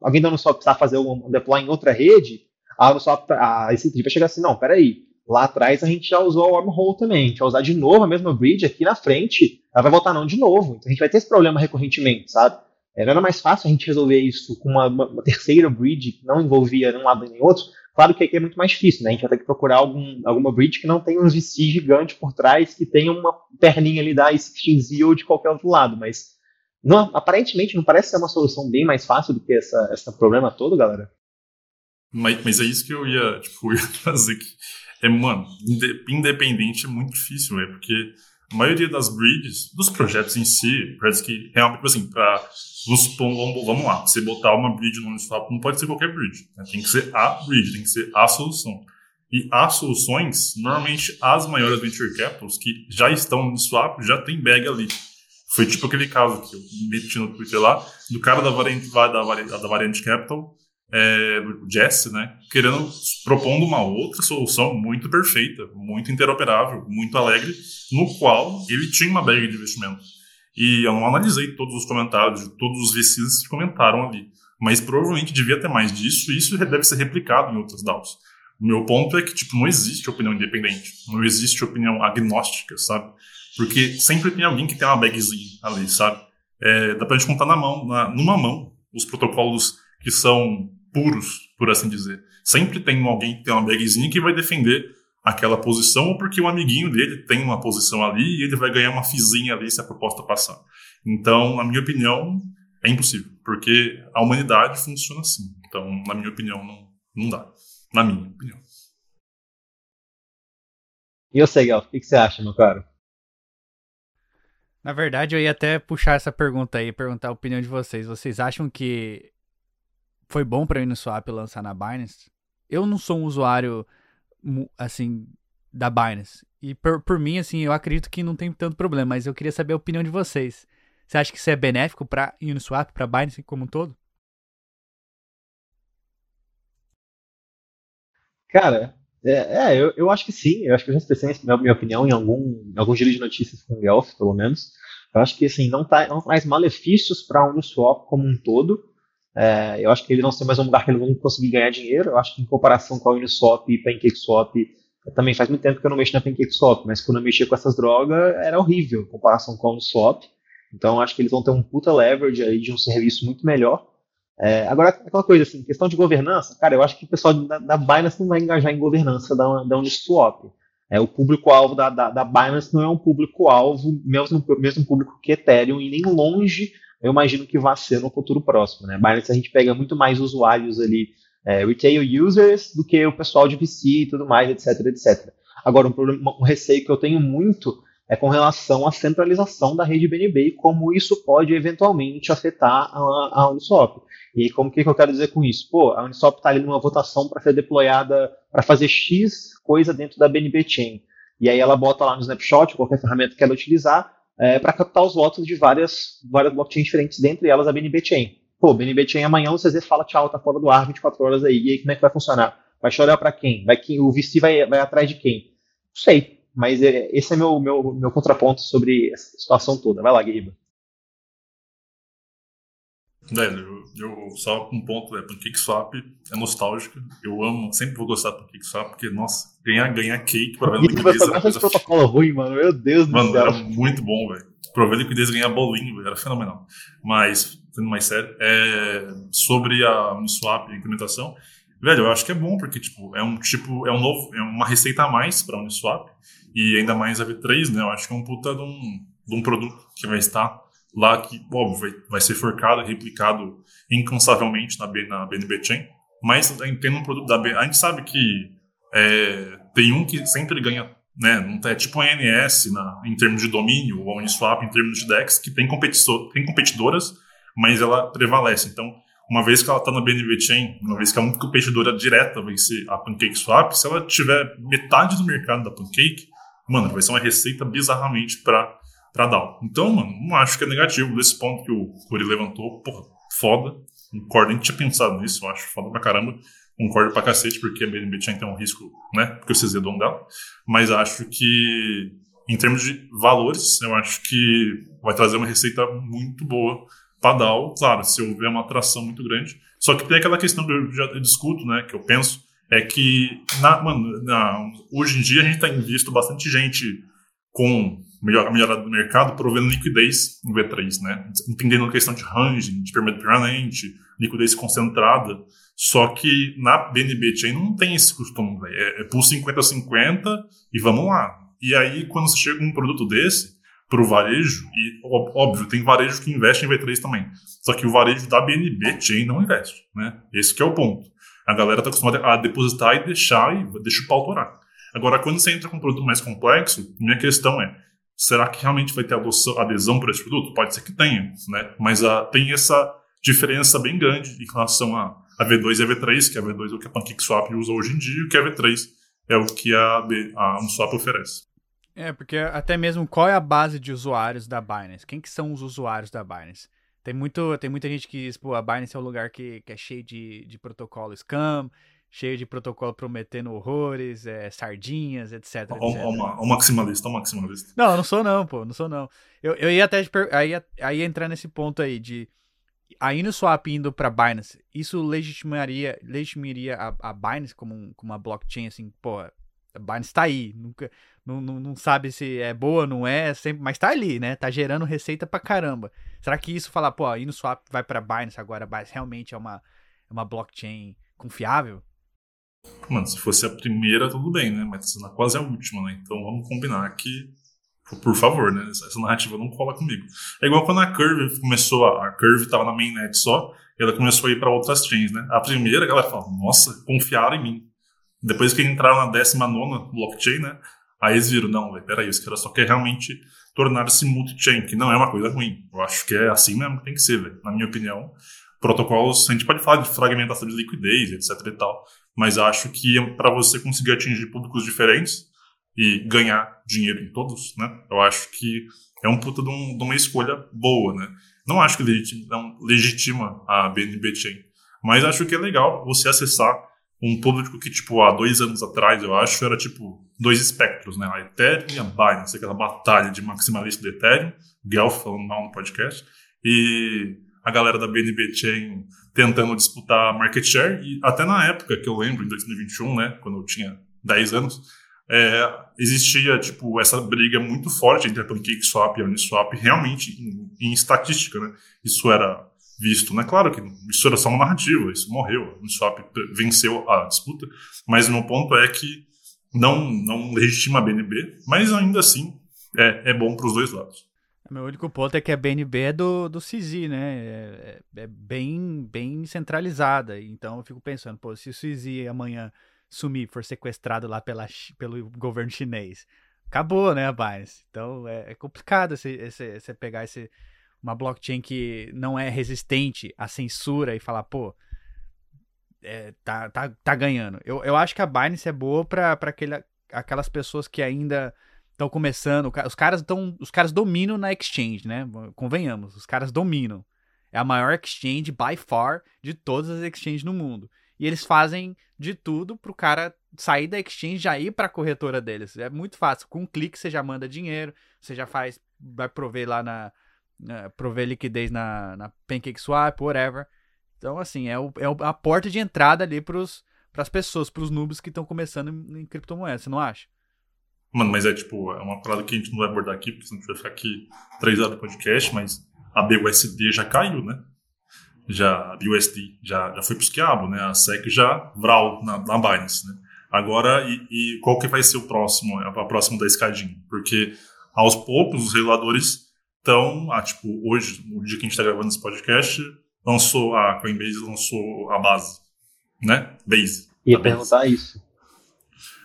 alguém da Uniswap precisar fazer um, um deploy em outra rede, a Uniswap, a esse vai chegar assim: não, peraí, lá atrás a gente já usou a wormhole também, a gente vai usar de novo a mesma bridge aqui na frente, ela vai voltar não de novo. Então a gente vai ter esse problema recorrentemente, sabe? É, era mais fácil a gente resolver isso com uma, uma terceira bridge que não envolvia nenhum lado nem outro, Claro que aqui é muito mais difícil, né? A gente vai ter que procurar algum, alguma bridge que não tenha um VC gigante por trás, que tenha uma perninha ali da i16Z ou de qualquer outro lado, mas não, aparentemente não parece ser uma solução bem mais fácil do que essa, esse problema todo, galera. Mas, mas é isso que eu ia, tipo, ia trazer que é, mano, independente é muito difícil, é porque a maioria das bridges, dos projetos em si, parece que realmente, tipo assim, para vamos, lá, você botar uma bridge no Uniswap não pode ser qualquer bridge, né? tem que ser a bridge, tem que ser a solução. E as soluções, normalmente as maiores venture capitals que já estão no Uniswap já tem bag ali. Foi tipo aquele caso que eu meti no Twitter lá, do cara da variante, da, da variante capital, é, Jesse, né, querendo, propondo uma outra solução muito perfeita, muito interoperável, muito alegre, no qual ele tinha uma bag de investimento. E eu não analisei todos os comentários todos os VCs que comentaram ali, mas provavelmente devia ter mais disso e isso deve ser replicado em outras DAOs. O meu ponto é que tipo, não existe opinião independente, não existe opinião agnóstica, sabe? Porque sempre tem alguém que tem uma bagzinha ali, sabe? É, dá pra gente contar na mão, na, numa mão, os protocolos que são puros, por assim dizer. Sempre tem alguém que tem uma bagzinha que vai defender aquela posição, ou porque o um amiguinho dele tem uma posição ali e ele vai ganhar uma fizinha ali se a proposta passar. Então, na minha opinião, é impossível, porque a humanidade funciona assim. Então, na minha opinião, não, não dá. Na minha opinião. E você, Gal, o que, que você acha, meu caro? Na verdade, eu ia até puxar essa pergunta aí, perguntar a opinião de vocês. Vocês acham que foi bom para a Uniswap lançar na Binance. Eu não sou um usuário assim da Binance. E por, por mim, assim, eu acredito que não tem tanto problema, mas eu queria saber a opinião de vocês. Você acha que isso é benéfico para Uniswap, para Binance como um todo? Cara, é, é eu, eu, acho que sim. Eu acho que eu já expressei a minha opinião em algum, em algum giro de notícias com o Guelph, pelo menos. Eu acho que assim, não, tá, não traz malefícios para a Uniswap como um todo, é, eu acho que ele não ser mais um lugar que eles vão conseguir ganhar dinheiro. Eu acho que em comparação com a Uniswap e PancakeSwap, também faz muito tempo que eu não mexo na PancakeSwap, mas quando eu mexia com essas drogas era horrível em comparação com a Uniswap. Então acho que eles vão ter um puta leverage aí de um serviço muito melhor. É, agora, aquela coisa assim, questão de governança, cara, eu acho que o pessoal da, da Binance não vai engajar em governança da, da Uniswap. É, o público-alvo da, da, da, Binance não é um público-alvo, mesmo, mesmo público que Ethereum, e nem longe eu imagino que vai ser no futuro próximo. Né? Binance a gente pega muito mais usuários ali, é, retail users, do que o pessoal de VC e tudo mais, etc, etc. Agora, um, problema, um receio que eu tenho muito é com relação à centralização da rede BNB e como isso pode eventualmente afetar a, a Uniswap. E como que, que eu quero dizer com isso? Pô, a Uniswap está ali numa votação para ser deployada, para fazer X coisa dentro da BNB Chain. E aí ela bota lá no snapshot, qualquer ferramenta que ela utilizar, é, para captar os votos de várias, várias blockchains diferentes, dentre elas a BNB Chain. Pô, BNB Chain amanhã o CZ fala tchau, tá fora do ar 24 horas aí. E aí como é que vai funcionar? Vai chorar para quem? Vai quem? O VC vai, vai atrás de quem? Não sei, mas é, esse é meu, meu, meu contraponto sobre essa situação toda. Vai lá, Guiba. Velho, eu, eu, só um ponto, é, PancakeSwap é nostálgica. Eu amo, sempre vou gostar do PancakeSwap, porque, nossa, ganhar, ganhar cake, provar liquidez era coisa... protocolo ruim, mano, meu Deus mano, do céu. era muito bom, velho. Provar liquidez e ganhar bolinho, velho, era fenomenal. Mas, sendo mais sério, é, sobre a Uniswap e a implementação, velho, eu acho que é bom, porque, tipo, é um tipo, é um novo, é uma receita a mais para a Uniswap, e ainda mais a V3, né, eu acho que é um puta de um, de um produto que vai estar lá que, óbvio, vai, vai ser forcado, replicado incansavelmente na, na BNB Chain. mas tendo um produto da B, a gente sabe que é, tem um que sempre ganha, né? É tipo a NS na, em termos de domínio, ou Uniswap em termos de DEX, que tem, tem competidoras, mas ela prevalece. Então, uma vez que ela está na BNB Chain, uma vez que a única competidora direta vai ser a PancakeSwap, se ela tiver metade do mercado da Pancake, mano, vai ser uma receita bizarramente para para DAO. Então, mano, não acho que é negativo desse ponto que o Curi levantou. Porra, foda. Concordo, nem tinha pensado nisso, eu acho foda pra caramba. Concordo pra cacete, porque a BNB Chain tem um risco, né? Porque vocês dono dela. Mas acho que, em termos de valores, eu acho que vai trazer uma receita muito boa para DAO, claro, se houver uma atração muito grande. Só que tem aquela questão que eu já discuto, né, que eu penso, é que na, mano, na, hoje em dia a gente tem visto bastante gente com melhor, melhorada do mercado provendo liquidez no V3, né? Entendendo a questão de ranging, de permanente, liquidez concentrada. Só que na BNB Chain não tem esse costume, véio. é, é por 50-50 e vamos lá. E aí, quando você chega um produto desse, para o varejo, e óbvio, tem varejo que investe em V3 também. Só que o varejo da BNB Chain não investe, né? Esse é o ponto. A galera está acostumada a depositar e deixar e deixa o pau torar. Agora, quando você entra com um produto mais complexo, minha questão é, será que realmente vai ter adoção, adesão para esse produto? Pode ser que tenha, né? Mas uh, tem essa diferença bem grande em relação a, a V2 e a V3, que a V2 é o que a PancakeSwap usa hoje em dia, e o que a V3 é o que a, a Uniswap oferece. É, porque até mesmo qual é a base de usuários da Binance? Quem que são os usuários da Binance? Tem, muito, tem muita gente que diz, pô, a Binance é um lugar que, que é cheio de, de protocolo scam, cheio de protocolo prometendo horrores, é, sardinhas, etc. O, maximalista, o maximalista. Não, não sou não, pô, não sou não. Eu, eu ia até aí, aí entrar nesse ponto aí de a Uniswap indo para Binance, isso legitimaria, legitimaria a, a Binance como, um, como uma blockchain assim, pô, a Binance tá aí, nunca não, não, não sabe se é boa, não é, sempre, mas tá ali, né? Tá gerando receita pra caramba. Será que isso falar, pô, a Uniswap vai pra Binance agora, Binance realmente é uma, é uma blockchain confiável? Mano, se fosse a primeira, tudo bem, né? Mas na quase a última, né? Então vamos combinar que, por favor, né? Essa narrativa não cola comigo. É igual quando a Curve começou, a, Curve tava na mainnet só, e ela começou a ir para outras chains, né? A primeira, a galera fala, nossa, confiaram em mim. Depois que entraram na 19 blockchain, né? Aí eles viram, não, peraí, os caras só quer realmente tornar-se multi-chain, que não é uma coisa ruim. Eu acho que é assim mesmo que tem que ser, véio. na minha opinião. Protocolos, a gente pode falar de fragmentação de liquidez, etc e tal, mas acho que para você conseguir atingir públicos diferentes e ganhar dinheiro em todos, né? Eu acho que é um puta de, um, de uma escolha boa, né? Não acho que legitima a BNB Chain, mas acho que é legal você acessar um público que, tipo, há dois anos atrás, eu acho, era, tipo, dois espectros, né? A Ethereum e a Binance, aquela batalha de maximalista do Ethereum, Guelph falando mal no podcast, e a galera da BNB Chain tentando disputar market share, e até na época que eu lembro, em 2021, né, quando eu tinha 10 anos, é, existia, tipo, essa briga muito forte entre a PancakeSwap e a Uniswap, realmente, em, em estatística, né? Isso era visto, né? Claro que isso era só uma narrativa, isso morreu, o Uniswap venceu a disputa, mas o meu ponto é que não, não legitima a BNB, mas ainda assim é, é bom para os dois lados. Meu único ponto é que a BNB é do, do CISI, né? É, é, é, bem, bem centralizada. Então eu fico pensando, pô, se o CISI amanhã sumir, for sequestrado lá pela, pelo governo chinês, acabou, né, a Binance? Então é, é complicado você pegar esse, uma blockchain que não é resistente à censura e falar, pô, é, tá, tá, tá ganhando. Eu, eu acho que a Binance é boa para aquelas pessoas que ainda estão começando. Os caras estão. Os caras dominam na exchange, né? Convenhamos, os caras dominam. É a maior exchange by far de todas as exchanges no mundo. E eles fazem de tudo pro cara sair da exchange já ir pra corretora deles. É muito fácil. Com um clique você já manda dinheiro, você já faz. Vai prover lá na. prover liquidez na, na PancakeSwap, whatever. Então, assim, é, o, é a porta de entrada ali pros, pras pessoas, pros noobs que estão começando em, em criptomoedas, você não acha? Mano, mas é tipo, é uma parada que a gente não vai abordar aqui, porque senão a gente vai ficar aqui três horas de podcast, mas a BUSD já caiu, né? Já, a BUSD já, já foi pros quiabo, né? A SEC já vral na, na Binance, né? Agora, e, e, qual que vai ser o próximo, a próxima da escadinha? Porque aos poucos os reguladores estão, ah, tipo, hoje, no dia que a gente está gravando esse podcast, lançou a Coinbase lançou a base, né? Base. Ia perguntar isso.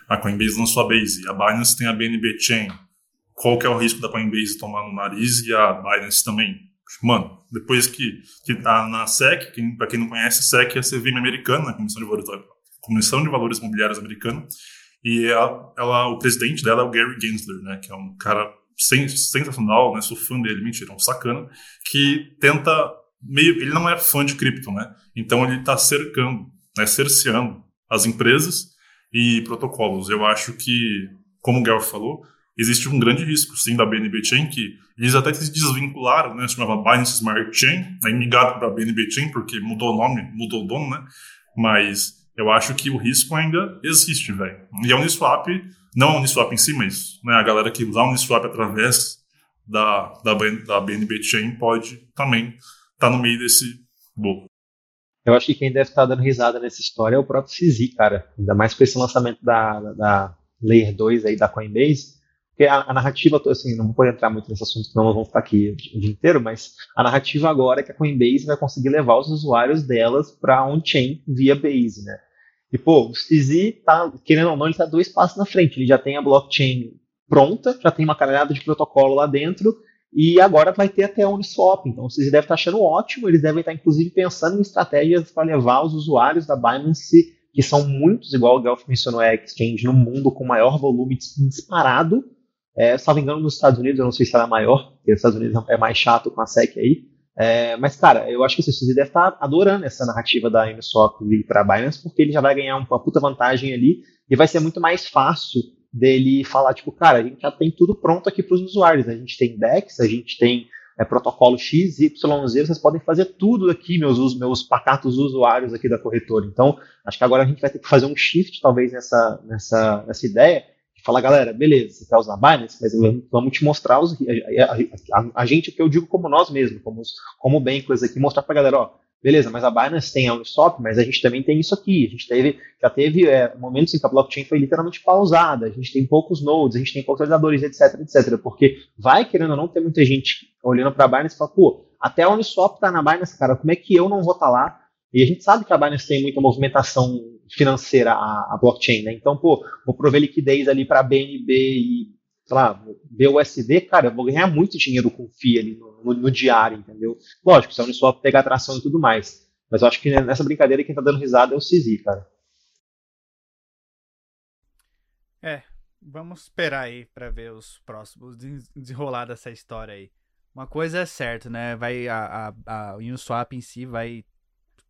A Coinbase lançou a Base. A Binance tem a BNB Chain. Qual que é o risco da Coinbase tomar no nariz e a Binance também? Mano, depois que, que tá na SEC, para quem não conhece, SEC é a CVM americana, a Comissão de Valores, Comissão de Valores Imobiliários americana, e ela, ela, o presidente dela é o Gary Gensler, né, que é um cara sensacional, né, sou fã dele, mentira, é um sacana, que tenta meio, ele não é fã de cripto, né, então ele está cercando, né, cerceando as empresas e protocolos. Eu acho que, como o Gary falou, existe um grande risco, sim, da BNB Chain, que eles até se desvincularam, né, se chamava Binance Smart Chain, aí migrado para BNB Chain, porque mudou o nome, mudou o dono, né, mas eu acho que o risco ainda existe, velho. E a Uniswap, não a Uniswap em si, mas né, a galera que usa a Uniswap através da, da, da BNB Chain pode também estar tá no meio desse bolo. Eu acho que quem deve estar dando risada nessa história é o próprio CZ, cara. Ainda mais com esse lançamento da, da Layer 2 aí da Coinbase. Porque a, a, narrativa, assim, não vou entrar muito nesse assunto, nós vamos ficar aqui o dia inteiro, mas a narrativa agora é que a Coinbase vai conseguir levar os usuários delas para on-chain via Base, né? E, pô, o CZ tá, querendo ou não, ele tá dois passos na frente. Ele já tem a blockchain pronta, já tem uma carregada de protocolo lá dentro, e agora vai ter até a Uniswap. Então, o CZ deve estar achando ótimo, eles devem estar, inclusive, pensando em estratégias para levar os usuários da Binance, que são muitos, igual o Guelph mencionou, é a exchange no mundo com maior volume disparado, é, salvo engano, nos Estados Unidos, eu não sei se ela é maior, porque os Estados Unidos é mais chato com a SEC aí. É, mas, cara, eu acho que o CCZ deve estar adorando essa narrativa da Uniswap vir para a Binance, porque ele já vai ganhar uma puta vantagem ali e vai ser muito mais fácil dele falar, tipo, cara, a gente já tem tudo pronto aqui para os usuários. A gente tem DEX, a gente tem é, protocolo X, Y, Z, vocês podem fazer tudo aqui, meus, meus pacatos usuários aqui da corretora. Então, acho que agora a gente vai ter que fazer um shift, talvez, nessa, nessa, nessa ideia Fala, galera, beleza, você quer usar Binance, mas vamos te mostrar os, a, a, a, a, gente, que eu digo como nós mesmos, como, como bankers aqui, mostrar pra galera, ó, beleza, mas a Binance tem a Uniswap, mas a gente também tem isso aqui. A gente teve, já teve é, momentos em que a blockchain foi literalmente pausada, a gente tem poucos nodes, a gente tem poucos validadores, etc, etc. Porque vai, querendo ou não, ter muita gente olhando para a Binance e fala, pô, até a Uniswap tá na Binance, cara, como é que eu não vou estar tá lá? E a gente sabe que a Binance tem muita movimentação financeira, a, a blockchain, né? Então, pô, vou prover liquidez ali para BNB e, sei lá, BUSD, cara, eu vou ganhar muito dinheiro com FII ali no, no, no diário, entendeu? Lógico, se a Uniswap pegar atração e tudo mais. Mas eu acho que nessa brincadeira quem tá dando risada é o CZ, cara. É, vamos esperar aí para ver os próximos desenrolar dessa história aí. Uma coisa é certa, né? Vai a, a, a Uniswap em si vai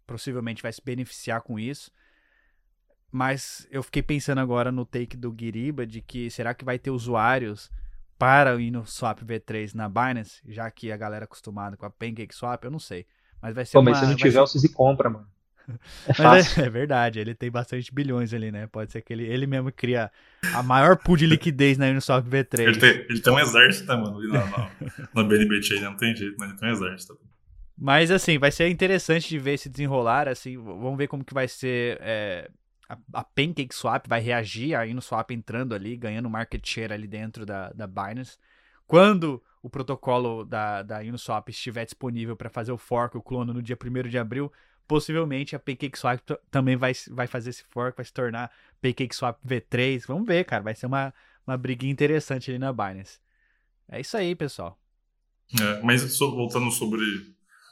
possivelmente vai se beneficiar com isso. Mas eu fiquei pensando agora no take do Guiriba de que será que vai ter usuários para ir no Swap V3 na Binance, já que a galera é acostumada com a Pancake Swap, eu não sei. Mas vai ser Pô, uma, mas se não tiver, ser... o Cizi compra, mano. É, fácil. É, é, verdade, ele tem bastante bilhões ali, né? Pode ser que ele, ele mesmo cria a maior pool de liquidez na Uniswap V3. Ele tem, ele tem um exército, né, mano? Na, na, na BNB Chain não tem jeito, mas ele tem um exército. Mas assim, vai ser interessante de ver se desenrolar, assim, vamos ver como que vai ser é, a, a Pancake Swap vai reagir aí no swap entrando ali, ganhando market share ali dentro da, da Binance. Quando o protocolo da, da Uniswap estiver disponível para fazer o fork, o clono no dia 1 de abril, possivelmente a PancakeSwap também vai, vai fazer esse fork, vai se tornar PancakeSwap V3. Vamos ver, cara, vai ser uma, uma briguinha interessante ali na Binance. É isso aí, pessoal. É, mas voltando sobre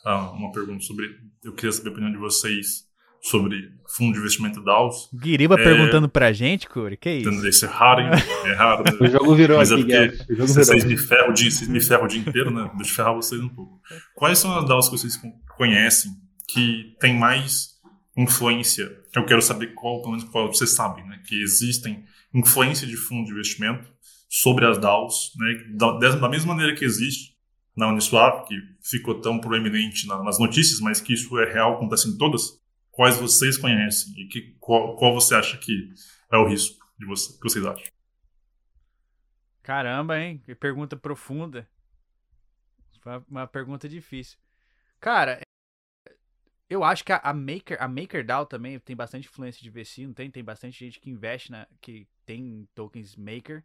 ah, uma pergunta sobre. Eu queria saber a opinião de vocês sobre fundo de investimento DAOs. Guiriba é, perguntando pra gente, Curi, que isso? Isso é raro, hein? É raro. Né? o jogo virou Mas é aqui, é porque vocês, me ferram o dia, vocês me ferram o dia inteiro, né? Deixa eu ferrar vocês um pouco. Quais são as DAOs que vocês conhecem que tem mais influência? Eu quero saber qual, pelo menos qual vocês sabem, né? Que existem influência de fundo de investimento sobre as DAOs, né? Da, da mesma maneira que existe na Uniswap, que ficou tão proeminente nas notícias, mas que isso é real, acontece em todas, quais vocês conhecem e que, qual, qual você acha que é o risco de você, que vocês acham? Caramba, hein? Que pergunta profunda. Uma pergunta difícil. Cara, eu acho que a, Maker, a MakerDAO também tem bastante influência de VC, não tem? Tem bastante gente que investe na que tem tokens Maker.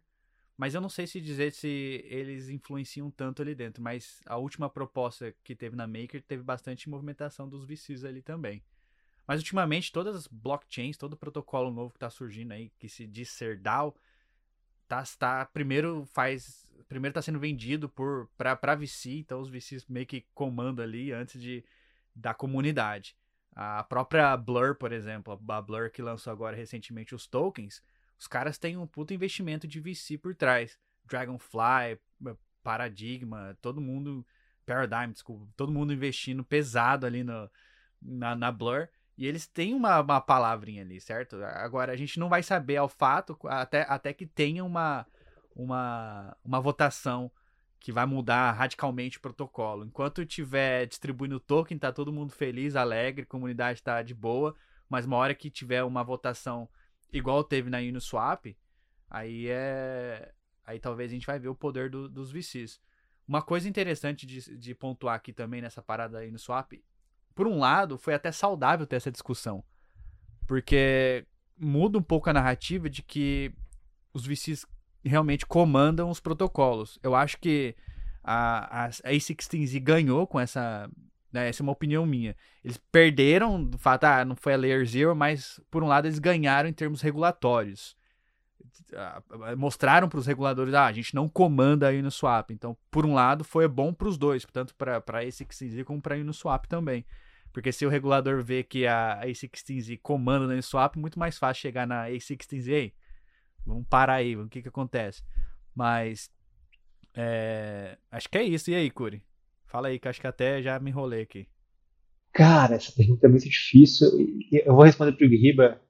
Mas eu não sei se dizer se eles influenciam tanto ali dentro. Mas a última proposta que teve na Maker teve bastante movimentação dos VCs ali também. Mas ultimamente todas as blockchains, todo protocolo novo que está surgindo aí, que se diz ser DAO, tá, tá primeiro faz primeiro tá sendo vendido por para VC, então os VCs meio que comandam ali antes de da comunidade. A própria Blur, por exemplo, a Blur que lançou agora recentemente os tokens, os caras têm um puto investimento de VC por trás. Dragonfly, Paradigma, todo mundo, Paradigm, desculpa, todo mundo investindo pesado ali no, na, na Blur. E eles têm uma, uma palavrinha ali, certo? Agora, a gente não vai saber ao fato até, até que tenha uma, uma, uma votação que vai mudar radicalmente o protocolo. Enquanto tiver distribuindo token, tá todo mundo feliz, alegre, comunidade tá de boa, mas uma hora que tiver uma votação igual teve na Uniswap, aí é aí talvez a gente vai ver o poder do, dos VCs. Uma coisa interessante de, de pontuar aqui também nessa parada da Uniswap, por um lado, foi até saudável ter essa discussão, porque muda um pouco a narrativa de que os VCs realmente comandam os protocolos. Eu acho que a, a, a A16Z ganhou com essa. Né, essa é uma opinião minha. Eles perderam, do fato, ah, não foi a Layer Zero, mas por um lado eles ganharam em termos regulatórios. Mostraram para os reguladores, ah, a gente não comanda a Uniswap. Então, por um lado, foi bom para os dois, tanto para a A16Z como para a Uniswap também. Porque se o regulador vê que a A16Z comanda na Uniswap, muito mais fácil chegar na A16Z Vamos parar aí, o que que acontece. Mas, é, acho que é isso. E aí, Curi? Fala aí, que acho que até já me enrolei aqui. Cara, essa pergunta é muito difícil. Eu vou responder pro Guiriba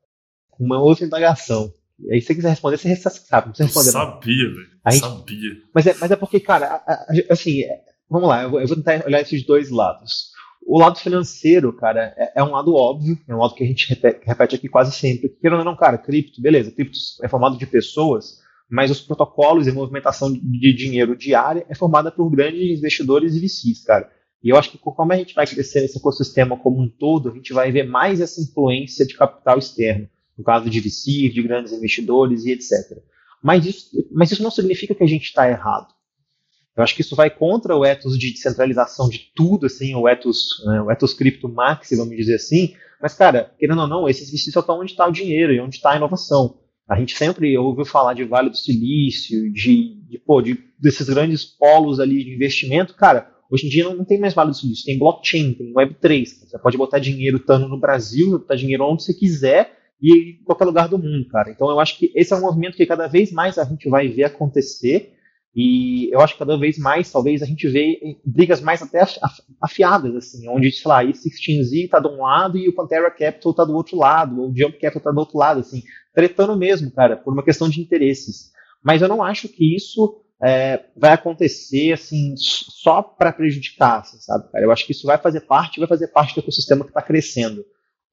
com uma outra indagação. E aí, se você quiser responder, você sabe. Não precisa responder. Eu sabia, velho. Sabia. Mas é, mas é porque, cara, assim, é, vamos lá, eu vou tentar olhar esses dois lados. O lado financeiro, cara, é, é, um lado óbvio, é um lado que a gente repete, repete aqui quase sempre. Querendo ou não, cara, cripto, beleza, cripto é formado de pessoas, mas os protocolos e movimentação de dinheiro diária é formada por grandes investidores e VCs, cara. E eu acho que como a gente vai crescer nesse ecossistema como um todo, a gente vai ver mais essa influência de capital externo, no caso de VCs, de grandes investidores e etc. Mas isso, mas isso não significa que a gente está errado. Eu acho que isso vai contra o ethos de descentralização de tudo, assim, o ethos, né, o ethos cripto maxi, vamos dizer assim. Mas, cara, querendo ou não, esses só estão onde está o dinheiro e onde está a inovação. A gente sempre ouviu falar de Vale do Silício, de, de, pô, de desses grandes polos ali de investimento. Cara, hoje em dia não, não tem mais Vale do Silício, tem blockchain, tem Web3. Você pode botar dinheiro tanto no Brasil, botar dinheiro onde você quiser e em qualquer lugar do mundo, cara. Então eu acho que esse é um movimento que cada vez mais a gente vai ver acontecer e eu acho que cada vez mais, talvez, a gente vê brigas mais até afiadas, assim, onde, sei lá, esse 16Z tá de um lado e o Pantera Capital tá do outro lado, ou o Jump Capital tá do outro lado, assim, tretando mesmo, cara, por uma questão de interesses. Mas eu não acho que isso é, vai acontecer, assim, só para prejudicar, assim, sabe, cara? Eu acho que isso vai fazer parte, vai fazer parte do ecossistema que está crescendo.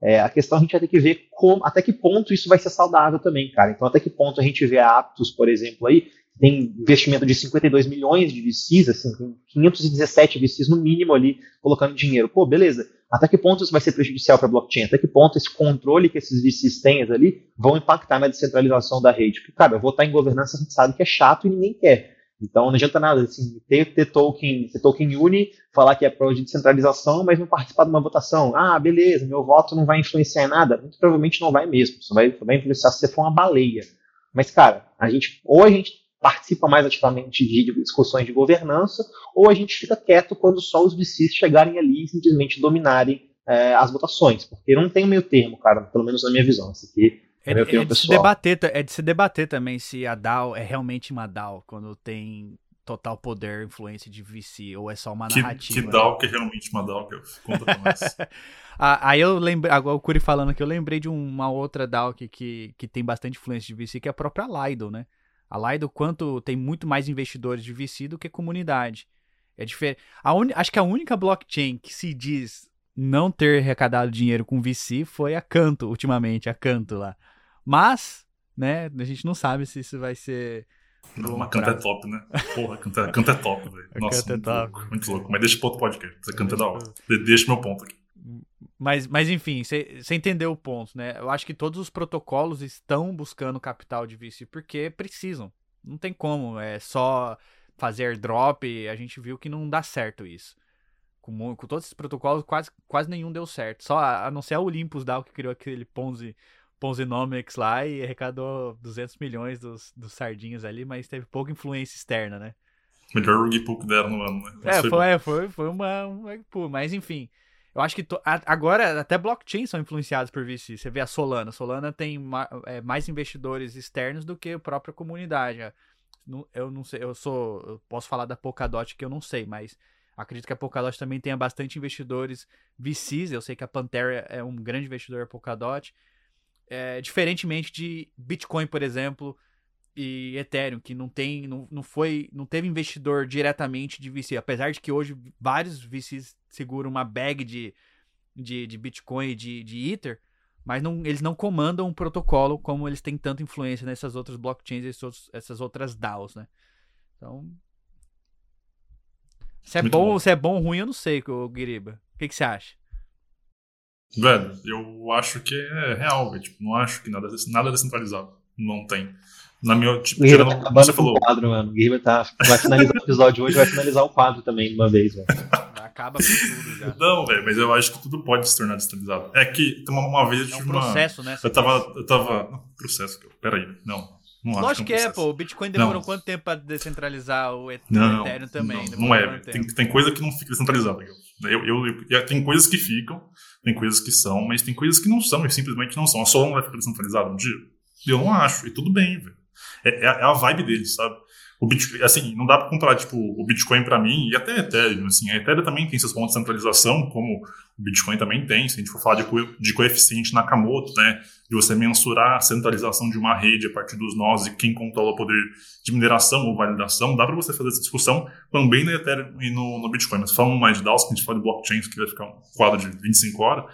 É, a questão a gente vai ter que ver como, até que ponto isso vai ser saudável também, cara. Então, até que ponto a gente vê a Aptos, por exemplo, aí, tem investimento de 52 milhões de VCs, assim, 517 VCs no mínimo ali colocando dinheiro. Pô, beleza. Até que ponto isso vai ser prejudicial para a blockchain? Até que ponto esse controle que esses VCs têm ali vão impactar na descentralização da rede? Porque, cara, votar em governança a gente sabe que é chato e ninguém quer. Então não adianta nada assim, ter, ter token, ter token uni, falar que é pró de descentralização, mas não participar de uma votação. Ah, beleza, meu voto não vai influenciar em nada. Muito provavelmente não vai mesmo. Só vai, vai influenciar se você for uma baleia. Mas, cara, a gente, ou a gente participa mais ativamente de discussões de governança, ou a gente fica quieto quando só os VCs chegarem ali e simplesmente dominarem é, as votações, porque não tem meio termo, cara, pelo menos na minha visão. Isso aqui é, é, é de se debater, é de se debater também se a DAO é realmente uma DAO, quando tem total poder, influência de VC, ou é só uma que, narrativa. Que DAO que é realmente uma DAO, que eu conta ah, Aí eu lembrei, agora o Curi falando que eu lembrei de uma outra DAO que, que, que tem bastante influência de VC, que é a própria Lido, né? A Lido, quanto tem muito mais investidores de VC do que comunidade. É diferente. Un... Acho que a única blockchain que se diz não ter arrecadado dinheiro com VC foi a Canto, ultimamente, a Canto lá. Mas, né, a gente não sabe se isso vai ser. Não, mas Canto é top, né? Porra, Canto é, canto é top, velho. Nossa, muito, é top. Louco, muito louco. Mas deixa pro outro podcast. Você canta da hora. Deixa meu ponto aqui. Mas, mas enfim, você entendeu o ponto, né? Eu acho que todos os protocolos estão buscando capital de VC porque precisam. Não tem como, é só fazer drop, a gente viu que não dá certo isso. Com, com todos esses protocolos, quase, quase nenhum deu certo. Só a, a não ser a Olympus DAO que criou aquele Ponzi, Ponzinomics lá e arrecadou 200 milhões dos, dos sardinhas ali, mas teve pouca influência externa, né? Melhor rug pull que deram no ano, né? É, foi, é, foi, foi uma, uma mas enfim. Eu acho que to, agora até blockchains são influenciados por VC. Você vê a Solana. Solana tem ma, é, mais investidores externos do que a própria comunidade. Eu não sei, eu sou. Eu posso falar da Polkadot que eu não sei, mas acredito que a Polkadot também tenha bastante investidores VCs. Eu sei que a Pantera é um grande investidor da Polkadot. É, diferentemente de Bitcoin, por exemplo, e Ethereum, que não tem, não, não foi, não teve investidor diretamente de VC, apesar de que hoje vários VCs seguram uma bag de, de, de Bitcoin e de, de Ether, mas não, eles não comandam um protocolo como eles têm tanta influência nessas outras blockchains, essas, essas outras DAOs, né? Então, se é bom, bom, se é bom ou ruim, eu não sei, Guiriba. O que, que você acha? Velho, eu acho que é real, velho. Tipo, não acho que nada, nada descentralizado. Não tem. Na minha, tipo, Guerreiro tá você falou. o quadro, mano. O Guerreiro tá, vai finalizar o episódio hoje, vai finalizar o quadro também de uma vez, velho. Acaba com tudo já. Não, velho, mas eu acho que tudo pode se tornar descentralizado. É que uma, uma vez eu tive é um processo, uma... né? Eu tava, eu tava... Não, processo, peraí, não. Não acho Lógico que é, pô. O Bitcoin demorou não. quanto tempo pra descentralizar o Ethereum não, também? Não, não é, tem, tem coisa que não fica descentralizada. Eu, eu, eu, tem coisas que ficam, tem coisas que são, mas tem coisas que não são e simplesmente não são. A Solana vai ficar descentralizada um dia? Eu não acho, e tudo bem, velho. É, é, é, a vibe deles, sabe? O Bitcoin, assim, não dá para comparar, tipo, o Bitcoin para mim, e até a Ethereum, assim, a Ethereum também tem seus pontos de centralização, como o Bitcoin também tem, se a gente for falar de, co de coeficiente Nakamoto, né, de você mensurar a centralização de uma rede a partir dos nós e quem controla o poder de mineração ou validação, dá para você fazer essa discussão também na Ethereum e no, no Bitcoin, mas falando mais de DAOs, que a gente fala de blockchains, que vai ficar um quadro de 25 horas,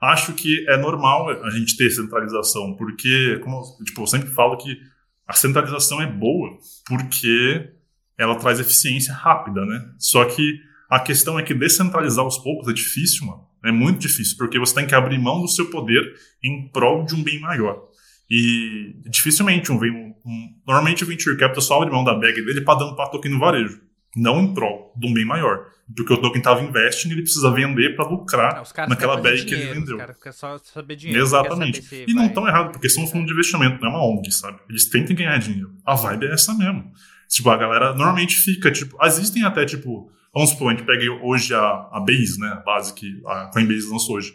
acho que é normal a gente ter centralização, porque, como tipo, eu sempre falo que a centralização é boa porque ela traz eficiência rápida, né? Só que a questão é que descentralizar aos poucos é difícil, mano. É muito difícil, porque você tem que abrir mão do seu poder em prol de um bem maior. E dificilmente um, um, um normalmente o venture capital só abre mão da bag dele para dar um token no varejo, não em prol de um bem maior. Porque o token estava investindo e ele precisa vender para lucrar é, naquela bag que ele vendeu. Os caras querem só saber dinheiro. Exatamente. Se e não estão errados, porque são um fundo de investimento, não é uma ONG, sabe? Eles tentam ganhar dinheiro. A vibe é essa mesmo. Tipo, a galera normalmente fica, tipo, existem até, tipo, vamos supor, a gente pega hoje a, a Base, né? A base que a Coinbase lançou hoje.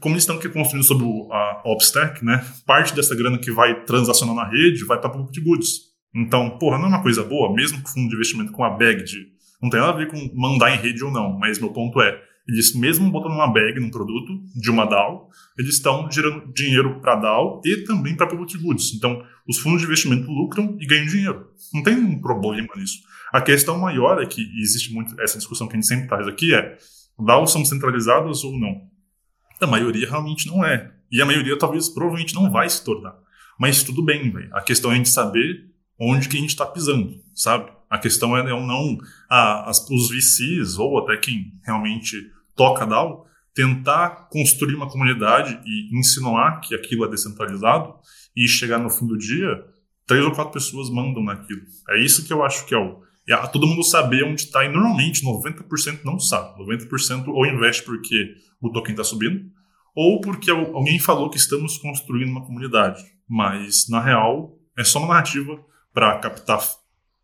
Como eles estão construindo sobre o, a OpStack, né? Parte dessa grana que vai transacionar na rede vai para public goods. Então, porra, não é uma coisa boa, mesmo com fundo de investimento com a bag de não tem nada a ver com mandar em rede ou não, mas meu ponto é, eles mesmo botando uma bag num produto de uma DAO, eles estão gerando dinheiro para a DAO e também para public goods. Então, os fundos de investimento lucram e ganham dinheiro. Não tem um problema nisso. A questão maior é que existe muito essa discussão que a gente sempre traz aqui é DAOs são centralizadas ou não? A maioria realmente não é. E a maioria talvez provavelmente não vai se tornar. Mas tudo bem, velho. A questão é a gente saber onde que a gente está pisando, sabe? A questão é não a, as, os VCs ou até quem realmente toca DAO tentar construir uma comunidade e insinuar que aquilo é descentralizado e chegar no fim do dia, três ou quatro pessoas mandam naquilo. É isso que eu acho que é o. É todo mundo saber onde está, e normalmente 90% não sabe. 90% ou investe porque o token está subindo, ou porque alguém falou que estamos construindo uma comunidade. Mas, na real, é só uma narrativa para captar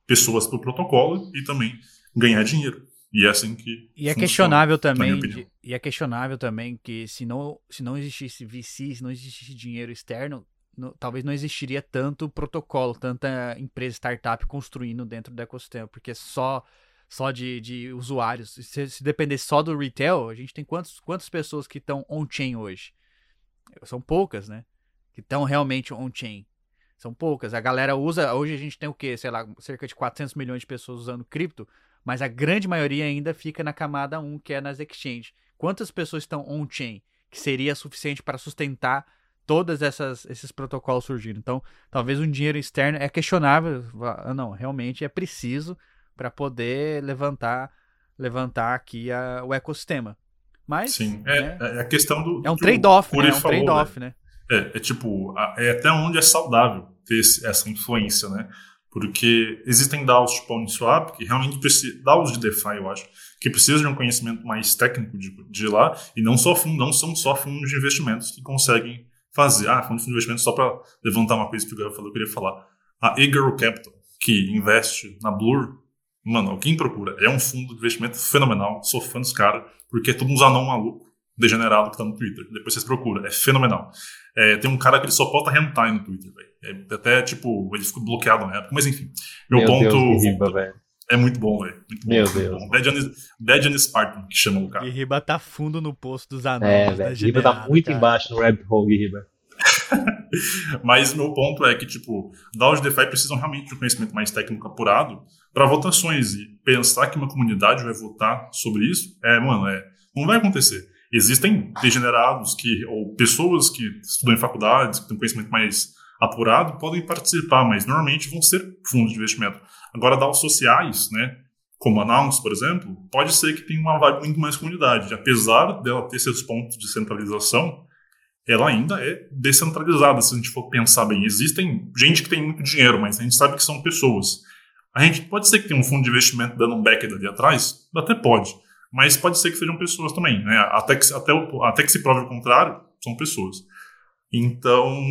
pessoas para o protocolo e também ganhar dinheiro. E é assim que. E é questionável também. De, e é questionável também que se não, se não existisse VC, se não existisse dinheiro externo, no, talvez não existiria tanto protocolo, tanta empresa startup construindo dentro do ecossistema, porque só só de, de usuários. Se, se depender só do retail, a gente tem quantos, quantas pessoas que estão on-chain hoje? São poucas, né? Que estão realmente on-chain. São poucas. A galera usa. Hoje a gente tem o quê? Sei lá, cerca de 400 milhões de pessoas usando cripto, mas a grande maioria ainda fica na camada 1, que é nas exchanges. Quantas pessoas estão on-chain? Que seria suficiente para sustentar todos esses protocolos surgindo. Então, talvez um dinheiro externo é questionável. Não, realmente é preciso para poder levantar levantar aqui a, o ecossistema. Mas sim, é, né, é a questão do é um trade-off, né? É um trade-off, né? É, é tipo, é até onde é saudável ter esse, essa influência, né? Porque existem DAOs tipo Uniswap, que realmente precisam, DAOs de DeFi, eu acho, que precisam de um conhecimento mais técnico de, de lá, e não, só fundo, não são só fundos de investimentos que conseguem fazer. Ah, fundo de investimento, só para levantar uma coisa que o Gabriel falou, eu queria falar. A Eagle Capital, que investe na Blur, mano, quem procura, é um fundo de investimento fenomenal, sou fã dos caras, porque é todo um anão maluco, degenerado que tá no Twitter. Depois vocês procuram, é fenomenal. É, tem um cara que ele só posta hentai no Twitter, velho. É, até, tipo, ele ficou bloqueado na época, mas enfim. Meu, Meu ponto. Deus, riba, é muito bom, velho. Meu Deus. Bad and Spartan, que chama o cara. Guirriba tá fundo no poço dos anões. É, velho. Tá muito cara. embaixo no rabbit hole, Guirriba. Mas meu ponto é que, tipo, DAOs de DeFi precisam realmente de um conhecimento mais técnico apurado para votações. E pensar que uma comunidade vai votar sobre isso, é, mano, é, não vai acontecer. Existem degenerados que, ou pessoas que estudam em faculdades, que têm um conhecimento mais apurado, podem participar, mas normalmente vão ser fundos de investimento. Agora, DAOs sociais, né, como a Nouns, por exemplo, pode ser que tenha uma vibe muito mais comunidade. Apesar dela ter seus pontos de centralização, ela ainda é descentralizada, se a gente for pensar bem. Existem gente que tem muito dinheiro, mas a gente sabe que são pessoas. A gente pode ser que tenha um fundo de investimento dando um back ali atrás, até pode, mas pode ser que sejam pessoas também, né? Até que, até, até que se prove o contrário, são pessoas. Então,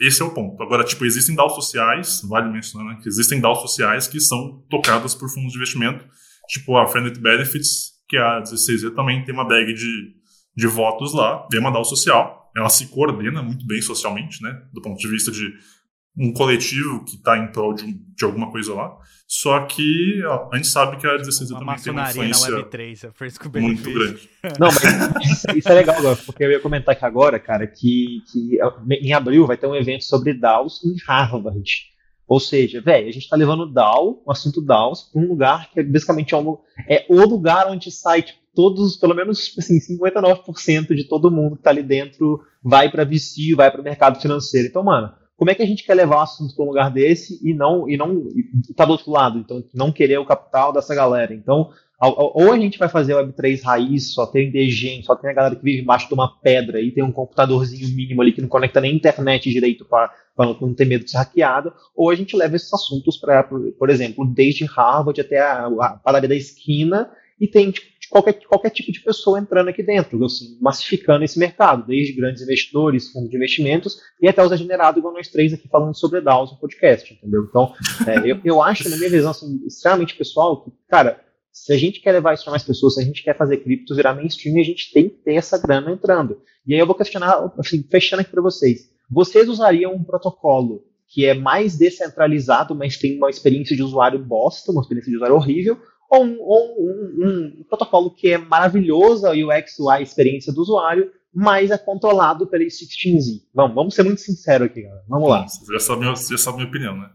esse é o ponto. Agora, tipo, existem DAOs sociais, vale mencionar, né, que existem DAOs sociais que são tocadas por fundos de investimento, tipo a Friendly Benefits, que é a 16E também tem uma bag de, de votos lá, tem uma DAO social, ela se coordena muito bem socialmente, né, do ponto de vista de um coletivo que está em prol de, de, alguma coisa lá. Só que ó, a gente sabe que a 16 uma também tem uma influência na Web3, é muito grande. Não, mas isso é legal porque eu ia comentar aqui agora, cara, que, que em abril vai ter um evento sobre DAOs em Harvard. Ou seja, velho, a gente está levando DAO, o assunto DAOs, para um lugar que é basicamente é, um, é o lugar onde sai tipo, todos, pelo menos assim, 59% de todo mundo que está ali dentro vai para VC, vai para o mercado financeiro. Então, mano, como é que a gente quer levar o assunto para um lugar desse e não e não tá do outro lado, então não querer o capital dessa galera. Então, ou a gente vai fazer Web3 raiz, só tem DG, só tem a galera que vive embaixo de uma pedra e tem um computadorzinho mínimo ali que não conecta nem internet direito para não ter medo de ser hackeado, ou a gente leva esses assuntos para, por exemplo, desde Harvard até a, a padaria da esquina e tem tipo, qualquer, qualquer tipo de pessoa entrando aqui dentro, assim, massificando esse mercado, desde grandes investidores, fundos de investimentos, e até os degenerados, igual nós três aqui falando sobre DAOs no podcast, entendeu? Então, é, eu, eu acho, na minha visão, assim, extremamente pessoal, que, cara, se a gente quer levar isso para mais pessoas, se a gente quer fazer cripto virar mainstream, a gente tem que ter essa grana entrando. E aí eu vou questionar, assim, fechando aqui para vocês. Vocês usariam um protocolo que é mais descentralizado, mas tem uma experiência de usuário bosta, uma experiência de usuário horrível, ou um, ou um, um, protocolo que é maravilhoso a UX, a experiência do usuário, mas é controlado pela 16Z. Vamos, vamos ser muito sinceros aqui, galera. Vamos lá. Você já sabe, você já sabe a minha opinião, né?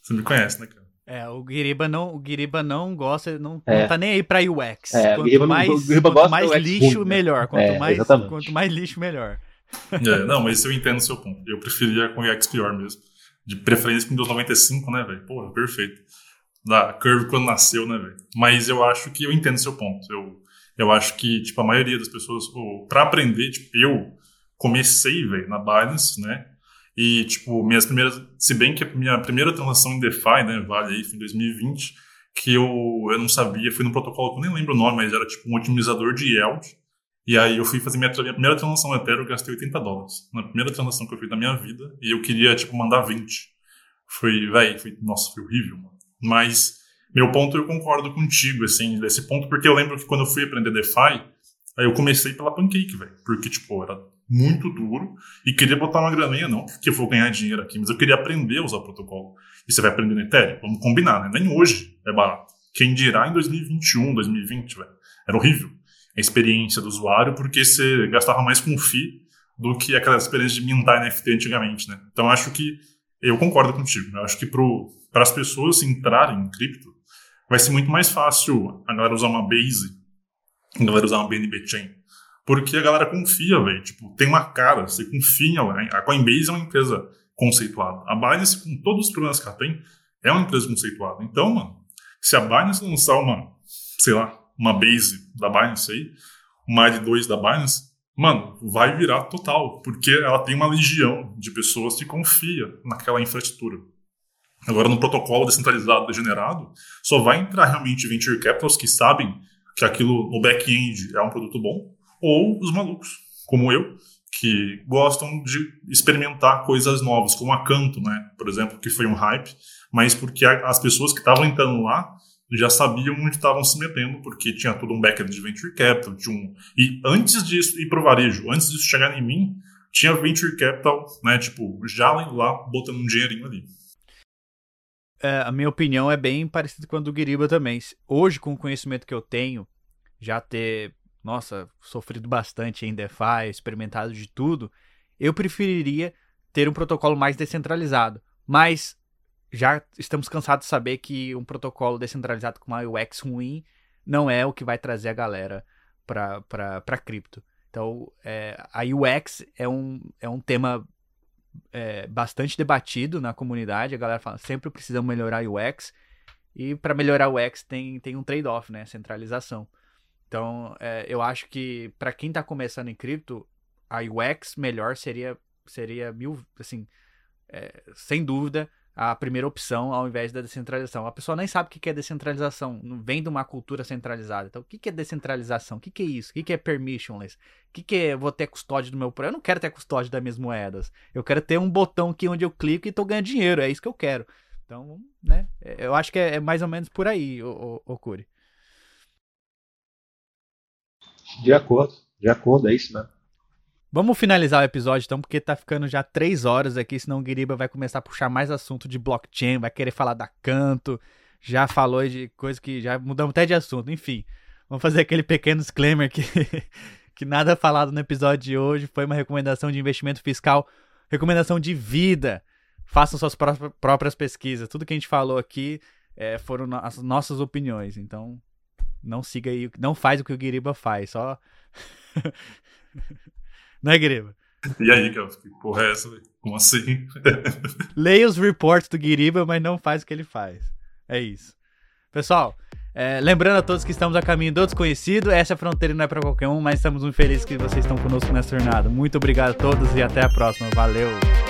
Você me conhece, né, cara? É, o Guiriba não, o Guiriba não gosta, não, é. não tá nem aí pra UX. É, quanto mais, quanto mais lixo, ruim, melhor. Né? Quanto, é, mais, quanto mais lixo, melhor. É, não, mas eu entendo o seu ponto. Eu preferia com UX pior mesmo. De preferência com Windows 95, né, velho? Porra, perfeito da Curve quando nasceu, né, velho? Mas eu acho que eu entendo seu ponto. Eu, eu acho que, tipo, a maioria das pessoas, para aprender, tipo, eu comecei, velho, na Binance, né? E, tipo, minhas primeiras. Se bem que a minha primeira transação em DeFi, né, vale aí, foi em 2020, que eu, eu não sabia, fui num protocolo que eu nem lembro o nome, mas era tipo um otimizador de yield. E aí eu fui fazer minha, minha primeira transação Ethereum, eu gastei 80 dólares. Na primeira transação que eu fiz na minha vida, e eu queria, tipo, mandar 20. Foi, velho, foi, nossa, foi horrível, mano. Mas meu ponto eu concordo contigo, assim, desse ponto, porque eu lembro que quando eu fui aprender DeFi, aí eu comecei pela Pancake, velho. Porque, tipo, era muito duro e queria botar uma graninha, não porque eu vou ganhar dinheiro aqui, mas eu queria aprender a usar o protocolo. E você vai aprender no Ethereum, vamos combinar, né? Nem hoje é barato. Quem dirá em 2021, 2020, velho. Era horrível a experiência do usuário, porque você gastava mais com FII do que aquela experiência de mintar NFT antigamente, né? Então acho que eu concordo contigo. Eu acho que para as pessoas entrarem em cripto, vai ser muito mais fácil a galera usar uma Base, a galera usar uma BNB Chain. Porque a galera confia, velho. Tipo, tem uma cara, você confia. A Coinbase é uma empresa conceituada. A Binance, com todos os problemas que ela tem, é uma empresa conceituada. Então, mano, se a Binance lançar uma, sei lá, uma base da Binance aí, uma L2 da Binance, mano, vai virar total, porque ela tem uma legião de pessoas que confia naquela infraestrutura. Agora, no protocolo descentralizado degenerado, só vai entrar realmente venture capitals que sabem que aquilo no back-end é um produto bom, ou os malucos, como eu, que gostam de experimentar coisas novas, como a Canto, né, por exemplo, que foi um hype, mas porque as pessoas que estavam entrando lá já sabiam onde estavam se metendo, porque tinha todo um backend de venture capital, de um e antes disso ir pro varejo, antes disso chegar em mim, tinha venture capital, né, tipo, já lá botando um dinheirinho ali. É, a minha opinião é bem parecida com a do Guiriba também. Hoje, com o conhecimento que eu tenho, já ter, nossa, sofrido bastante em DeFi, experimentado de tudo, eu preferiria ter um protocolo mais descentralizado. Mas já estamos cansados de saber que um protocolo descentralizado com uma UX ruim não é o que vai trazer a galera para cripto. Então, é, a UX é um, é um tema é, bastante debatido na comunidade. A galera fala sempre precisamos melhorar a UX. E para melhorar o UX tem, tem um trade-off, né? Centralização. Então, é, eu acho que para quem está começando em cripto, a UX melhor seria, seria mil, assim, é, sem dúvida, a primeira opção ao invés da descentralização. A pessoa nem sabe o que é descentralização, vem de uma cultura centralizada. Então, o que é descentralização? O que é isso? O que é permissionless? O que é vou ter custódia do meu projeto? Eu não quero ter custódia das minhas moedas. Eu quero ter um botão aqui onde eu clico e estou ganhando dinheiro. É isso que eu quero. Então, né? É, eu acho que é, é mais ou menos por aí, o. De acordo, de acordo, é isso mesmo. Vamos finalizar o episódio então, porque tá ficando já três horas aqui, senão o Guiriba vai começar a puxar mais assunto de blockchain, vai querer falar da canto, já falou de coisa que já mudamos até de assunto, enfim. Vamos fazer aquele pequeno disclaimer que, que nada falado no episódio de hoje foi uma recomendação de investimento fiscal, recomendação de vida. Façam suas próprias pesquisas. Tudo que a gente falou aqui é, foram as nossas opiniões. Então, não siga aí, não faz o que o Guiriba faz, só. não é, Guiriba? E aí, que porra é essa? Como assim? Leia os reports do Guiriba, mas não faz o que ele faz. É isso. Pessoal, é, lembrando a todos que estamos a caminho do desconhecido, essa fronteira não é para qualquer um, mas estamos muito felizes que vocês estão conosco nessa jornada. Muito obrigado a todos e até a próxima. Valeu!